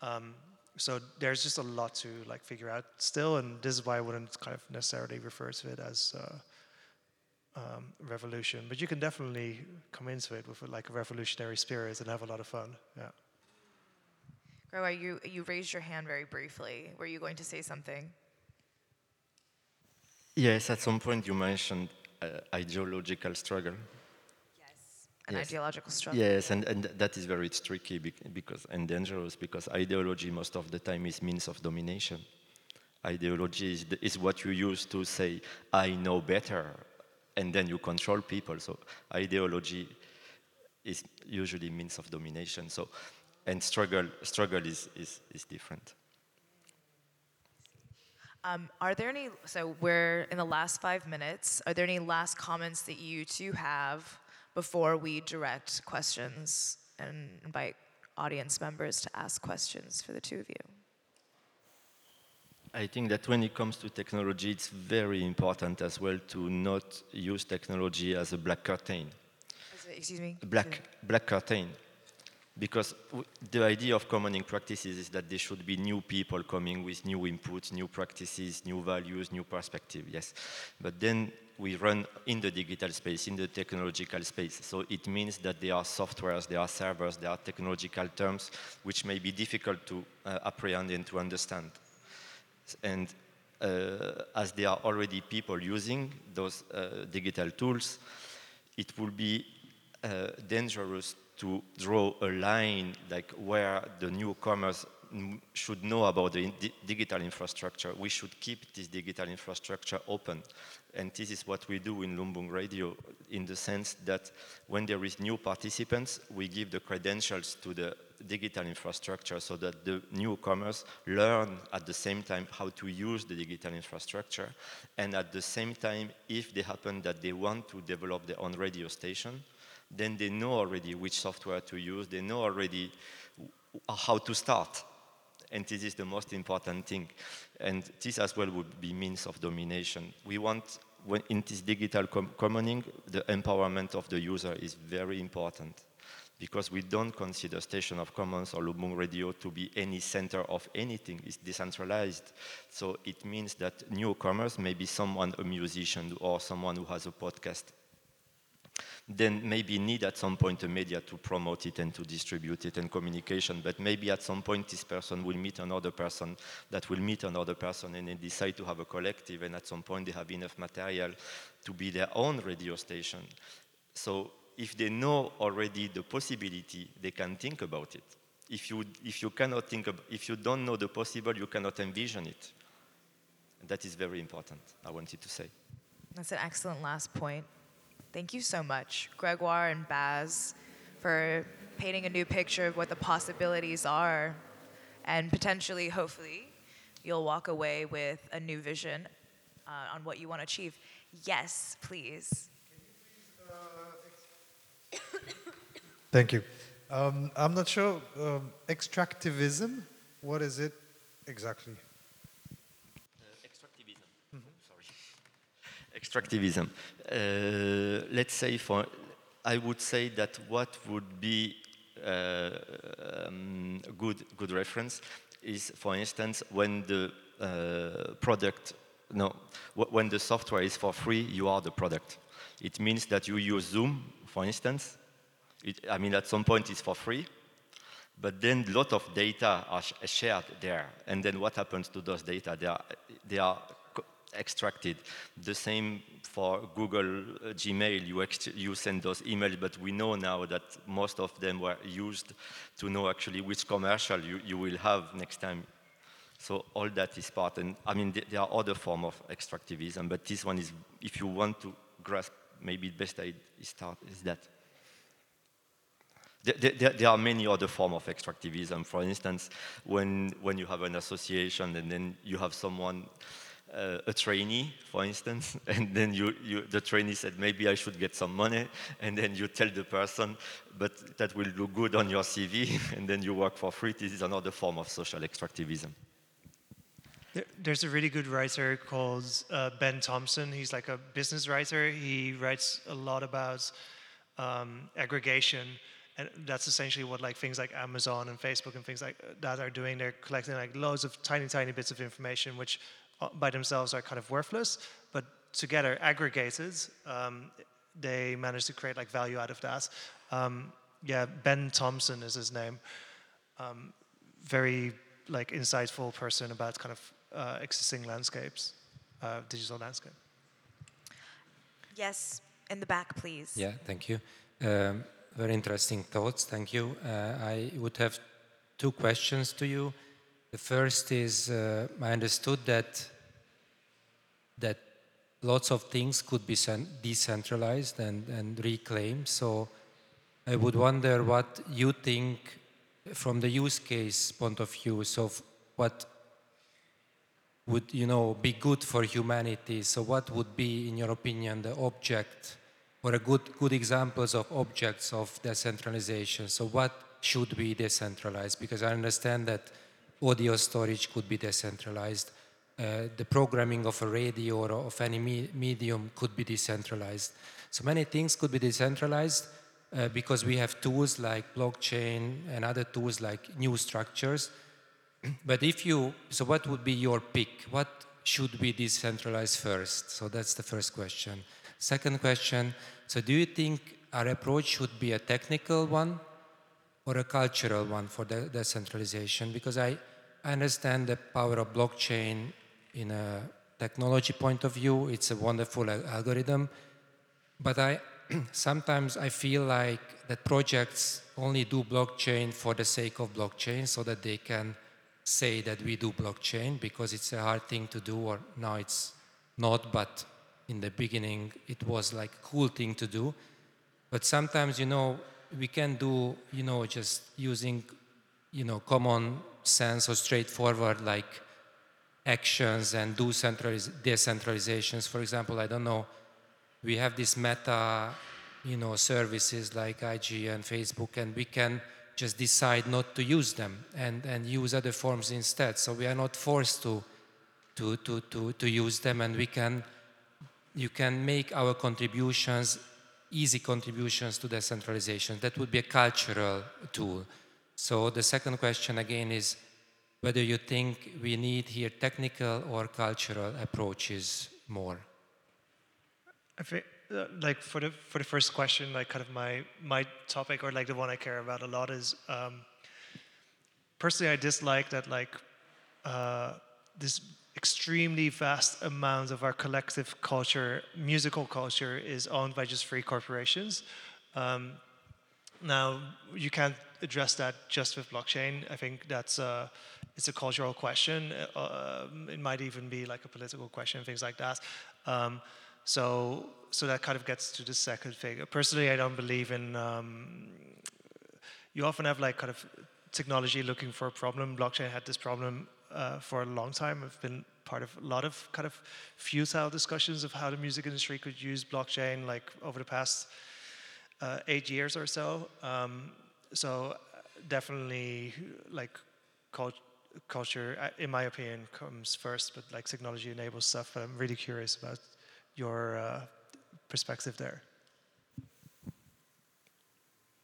Um, so there's just a lot to like figure out still, and this is why I wouldn't kind of necessarily refer to it as uh, um, revolution. But you can definitely come into it with like a revolutionary spirit and have a lot of fun. Yeah. Grégoire, you you raised your hand very briefly. Were you going to say something? Yes, at some point you mentioned uh, ideological struggle an yes. ideological struggle. Yes, and, and that is very tricky because and dangerous because ideology most of the time is means of domination. Ideology is, the, is what you use to say, I know better, and then you control people. So ideology is usually means of domination. So, and struggle, struggle is, is, is different. Um, are there any, so we're in the last five minutes, are there any last comments that you two have before we direct questions and invite audience members to ask questions for the two of you? I think that when it comes to technology, it's very important as well to not use technology as a black curtain. excuse me? Black, black curtain. Because the idea of commoning practices is that there should be new people coming with new inputs, new practices, new values, new perspective, yes. But then we run in the digital space, in the technological space. So it means that there are softwares, there are servers, there are technological terms which may be difficult to uh, apprehend and to understand. And uh, as there are already people using those uh, digital tools, it will be uh, dangerous to draw a line like where the newcomers should know about the digital infrastructure. We should keep this digital infrastructure open. And this is what we do in Lumbung Radio in the sense that when there is new participants, we give the credentials to the digital infrastructure so that the newcomers learn at the same time how to use the digital infrastructure. And at the same time, if they happen that they want to develop their own radio station, then they know already which software to use, they know already how to start and this is the most important thing. And this as well would be means of domination. We want, in this digital com commoning, the empowerment of the user is very important because we don't consider Station of Commons or Lumbung Radio to be any center of anything. It's decentralized. So it means that newcomers, maybe someone, a musician or someone who has a podcast, then maybe need at some point a media to promote it and to distribute it and communication. But maybe at some point this person will meet another person that will meet another person and they decide to have a collective and at some point they have enough material to be their own radio station. So if they know already the possibility, they can think about it. If you, if you cannot think, of, if you don't know the possible, you cannot envision it. That is very important, I wanted to say. That's an excellent last point. Thank you so much, Grégoire and Bas, for painting a new picture of what the possibilities are, and potentially, hopefully, you'll walk away with a new vision uh, on what you want to achieve. Yes, please. Thank you. Um, I'm not sure. Um, extractivism, what is it exactly? extractivism. Sorry. Extractivism. Uh, let's say for, I would say that what would be uh, um, good good reference is, for instance, when the uh, product, no, wh- when the software is for free, you are the product. It means that you use Zoom, for instance. It, I mean, at some point it's for free, but then a lot of data are sh- shared there. And then what happens to those data? They are, they are extracted. The same for Google uh, Gmail. You, you send those emails, but we know now that most of them were used to know actually which commercial you, you will have next time. So all that is part. And I mean, th- there are other forms of extractivism, but this one is, if you want to grasp, maybe the best I start is that. There, there, there are many other forms of extractivism. For instance, when, when you have an association and then you have someone, uh, a trainee, for instance, and then you, you, the trainee said, maybe I should get some money, and then you tell the person, but that will look good on your CV, and then you work for free. This is another form of social extractivism. There's a really good writer called uh, Ben Thompson. He's like a business writer. He writes a lot about um, aggregation, and that's essentially what like things like Amazon and Facebook and things like that are doing. They're collecting like loads of tiny, tiny bits of information, which uh, by themselves are kind of worthless, but together aggregated, um, they manage to create like value out of that. Um, yeah, Ben Thompson is his name um, very like insightful person about kind of uh, existing landscapes, uh, digital landscape. Yes, in the back, please. Yeah, thank you. Um, very interesting thoughts. Thank you. Uh, I would have two questions to you. The first is uh, I understood that that lots of things could be decentralized and, and reclaimed. So I would wonder what you think from the use case point of view. So what would you know be good for humanity? So what would be, in your opinion, the object or a good good examples of objects of decentralization? So what should be decentralized? Because I understand that audio storage could be decentralized. Uh, the programming of a radio or of any me- medium could be decentralized. So many things could be decentralized uh, because we have tools like blockchain and other tools like new structures. But if you, so what would be your pick? What should be decentralized first? So that's the first question. Second question, so do you think our approach should be a technical one or a cultural one for the decentralization? Because I, understand the power of blockchain in a technology point of view. It's a wonderful algorithm. But I sometimes I feel like that projects only do blockchain for the sake of blockchain so that they can say that we do blockchain because it's a hard thing to do or now it's not but in the beginning it was like a cool thing to do but sometimes you know we can do you know just using you know common sense or straightforward like actions and do centraliz- decentralizations. For example i don't know we have this meta you know services like IG and Facebook and we can just decide not to use them and, and use other forms instead. So we are not forced to to, to, to, to use them and we can you can make our contributions easy contributions to decentralization. That would be a cultural tool. So the second question again is whether you think we need here technical or cultural approaches more. I think, uh, like for the for the first question, like kind of my my topic or like the one I care about a lot is um, personally I dislike that like uh, this extremely vast amount of our collective culture, musical culture, is owned by just free corporations. Um, now you can't address that just with blockchain. I think that's a, it's a cultural question. Uh, it might even be like a political question, things like that. Um, so so that kind of gets to the second figure. Personally, I don't believe in um, you often have like kind of technology looking for a problem. Blockchain had this problem uh, for a long time. I've been part of a lot of kind of futile discussions of how the music industry could use blockchain, like over the past uh, eight years or so. Um, so definitely, like cult- culture, uh, in my opinion, comes first, but like technology enables stuff. But I'm really curious about your uh, perspective there.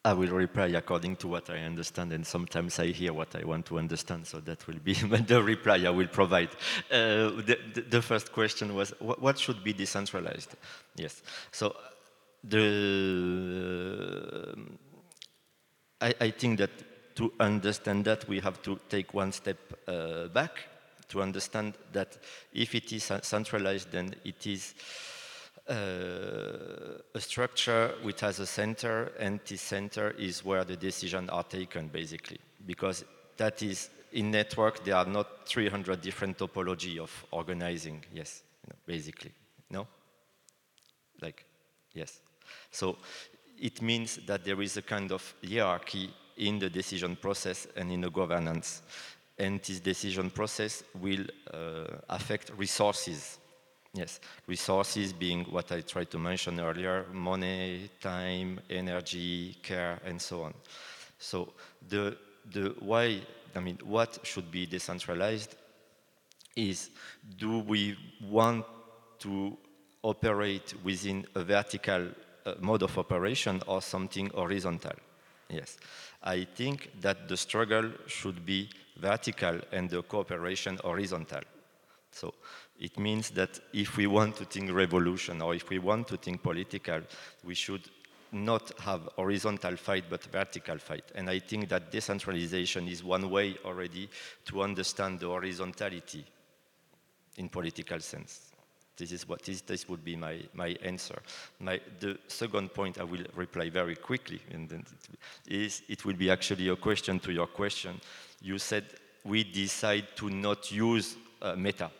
I will reply according to what I understand, and sometimes I hear what I want to understand, so that will be the reply I will provide. Uh, the, the, first question was what, what should be decentralized? Yes. So the I, I, think that to understand that we have to take one step uh, back to understand that if it is centralized, then it is uh, a structure which has a center, and this center is where the decisions are taken, basically. Because that is, in network, there are not 300 different topology of organizing, yes, basically, no? Like, yes. So it means that there is a kind of hierarchy in the decision process and in the governance. And this decision process will uh, affect resources Yes, resources being what I tried to mention earlier, money, time, energy, care, and so on. So the, the why, I mean, what should be decentralized is do we want to operate within a vertical uh, mode of operation or something horizontal? Yes. I think that the struggle should be vertical and the cooperation horizontal. So it means that if we want to think revolution or if we want to think political, we should not have horizontal fight but vertical fight. And I think that decentralization is one way already to understand the horizontality in political sense. This is what this, this would be my, my answer. My, the second point I will reply very quickly, and then it, is it will be actually a question to your question. You said we decide to not use uh, meta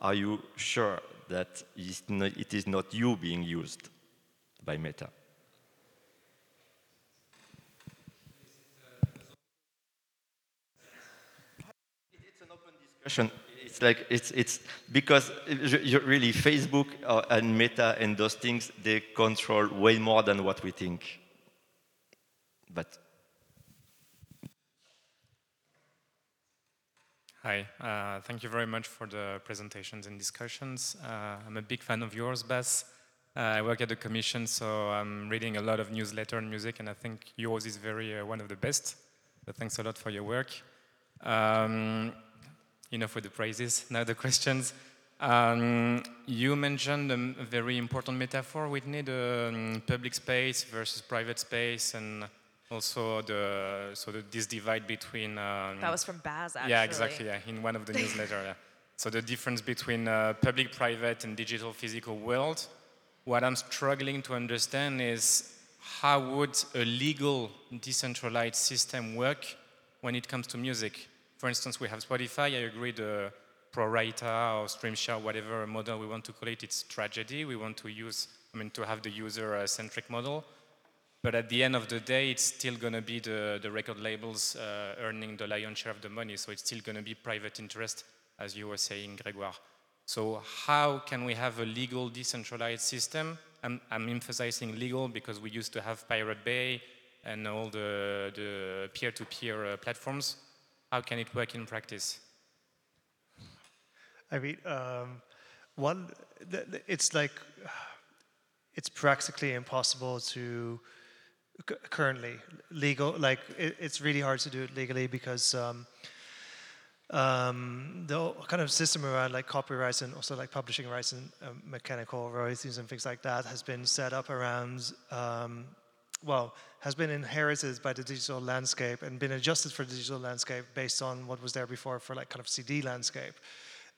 are you sure that it is not you being used by Meta? It's an open discussion. It's like it's it's because really Facebook uh, and Meta and those things they control way more than what we think. But Hi, uh, thank you very much for the presentations and discussions. Uh, I'm a big fan of yours, Bas. Uh, I work at the Commission, so I'm reading a lot of newsletter and music, and I think yours is very uh, one of the best. Thanks a lot for your work. Um, enough with the praises. Now the questions. Um, you mentioned a very important metaphor, Whitney, the um, public space versus private space, and also the so the, this divide between um, that was from Bas actually. Yeah, exactly. Yeah, in one of the newsletter. Yeah. So the difference between uh, public, private, and digital, physical world. What I'm struggling to understand is how would a legal decentralized system work when it comes to music. For instance, we have Spotify. I agree the pro rata or stream share, whatever model we want to call it, it's tragedy. We want to use, I mean, to have the user-centric model. But at the end of the day, it's still going to be the, the record labels uh, earning the lion's share of the money. So it's still going to be private interest, as you were saying, Grégoire. So how can we have a legal decentralized system? I'm, I'm emphasizing legal because we used to have Pirate Bay and all the, the peer-to-peer -peer, uh, platforms. How can it work in practice? I mean, um, one, it's like, it's practically impossible to currently legal like it, it's really hard to do it legally because um, um, the kind of system around like copyrights and also like publishing rights and um, mechanical royalties and things like that has been set up around um, well has been inherited by the digital landscape and been adjusted for the digital landscape based on what was there before for like kind of CD landscape.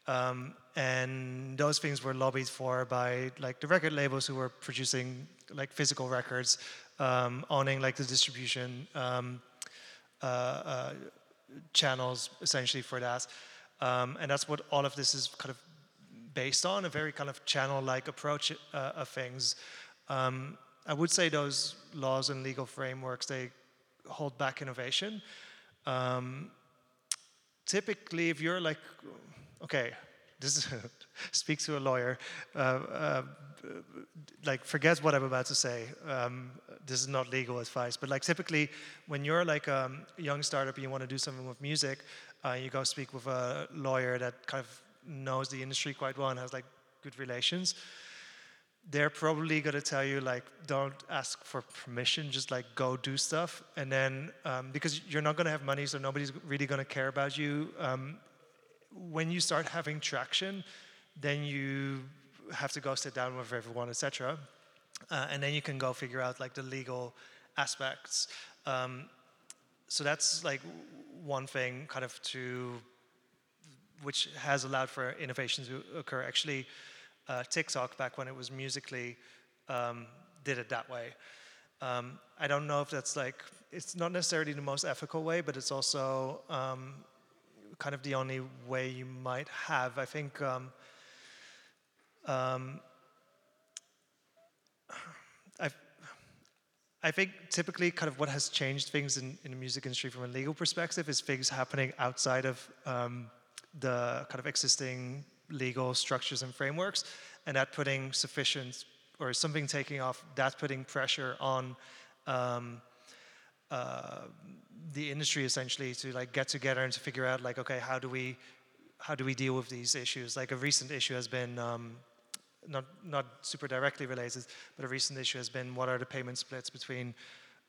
Um, and those things were lobbied for by like the record labels who were producing like physical records um, owning like the distribution um, uh, uh, channels essentially for that. Um, and that's what all of this is kind of based on, a very kind of channel-like approach uh, of things. Um, I would say those laws and legal frameworks they hold back innovation. Um, typically, if you're like, okay, this is speak to a lawyer. Uh, uh, like, forget what I'm about to say. Um, this is not legal advice, but like, typically, when you're like um, a young startup and you want to do something with music, uh, you go speak with a lawyer that kind of knows the industry quite well and has like good relations. They're probably going to tell you like, don't ask for permission, just like go do stuff, and then um, because you're not going to have money, so nobody's really going to care about you. Um, when you start having traction, then you have to go sit down with everyone, etc. Uh, and then you can go figure out like the legal aspects. Um, so that's like one thing, kind of to which has allowed for innovation to occur. Actually, uh, TikTok back when it was Musical.ly um, did it that way. Um, I don't know if that's like it's not necessarily the most ethical way, but it's also um, kind of the only way you might have. I think um, um, i think typically kind of what has changed things in, in the music industry from a legal perspective is things happening outside of um, the kind of existing legal structures and frameworks, and that putting sufficient or something taking off, that putting pressure on um, uh, the industry essentially to like get together and to figure out like okay how do we how do we deal with these issues? Like a recent issue has been um, not not super directly related but a recent issue has been what are the payment splits between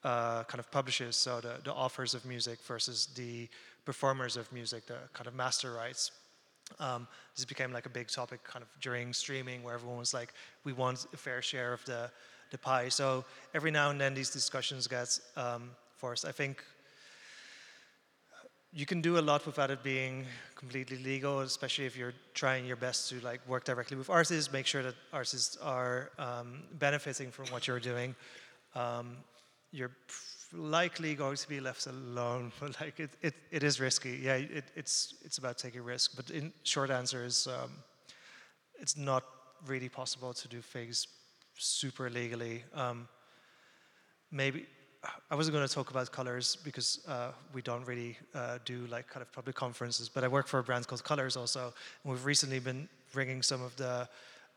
uh, kind of publishers so the, the authors of music versus the performers of music the kind of master rights. Um, this became like a big topic kind of during streaming where everyone was like we want a fair share of the the pie. So every now and then these discussions get um, forced i think you can do a lot without it being completely legal, especially if you're trying your best to like work directly with artists, make sure that artists are um, benefiting from what you're doing. Um, you're likely going to be left alone, but like it, it, it is risky. Yeah, it, it's it's about taking risk. But in short answer is, um, it's not really possible to do things super legally. Um, maybe I wasn't going to talk about colors because uh, we don't really uh, do like kind of public conferences, but I work for a brand called Colors also, and we've recently been bringing some of the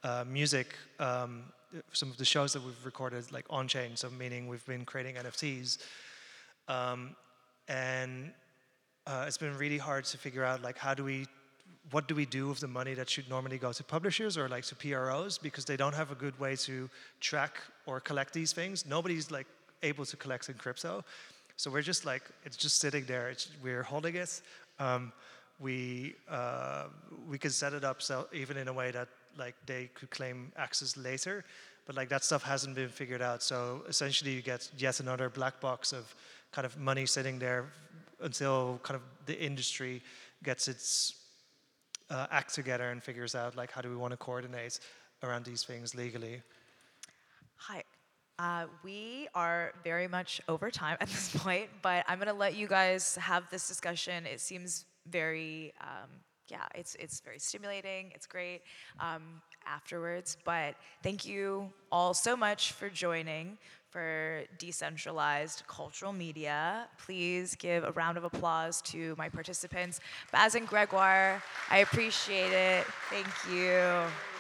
uh, music, um, some of the shows that we've recorded like on chain, so meaning we've been creating NFTs, um, and uh, it's been really hard to figure out like how do we what do we do with the money that should normally go to publishers or like to PROs because they don't have a good way to track or collect these things. Nobody's like able to collect in crypto. So we're just like, it's just sitting there. It's, we're holding it. Um, we, uh, we can set it up so even in a way that like they could claim access later. But like that stuff hasn't been figured out. So essentially you get yet another black box of kind of money sitting there until kind of the industry gets its uh, act together and figures out like how do we want to coordinate around these things legally. Hi, uh, we are very much over time at this point, but I'm going to let you guys have this discussion. It seems very, um, yeah, it's, it's very stimulating. It's great um, afterwards. But thank you all so much for joining for decentralized cultural media. Please give a round of applause to my participants, Bas and Grégoire. I appreciate it. Thank you.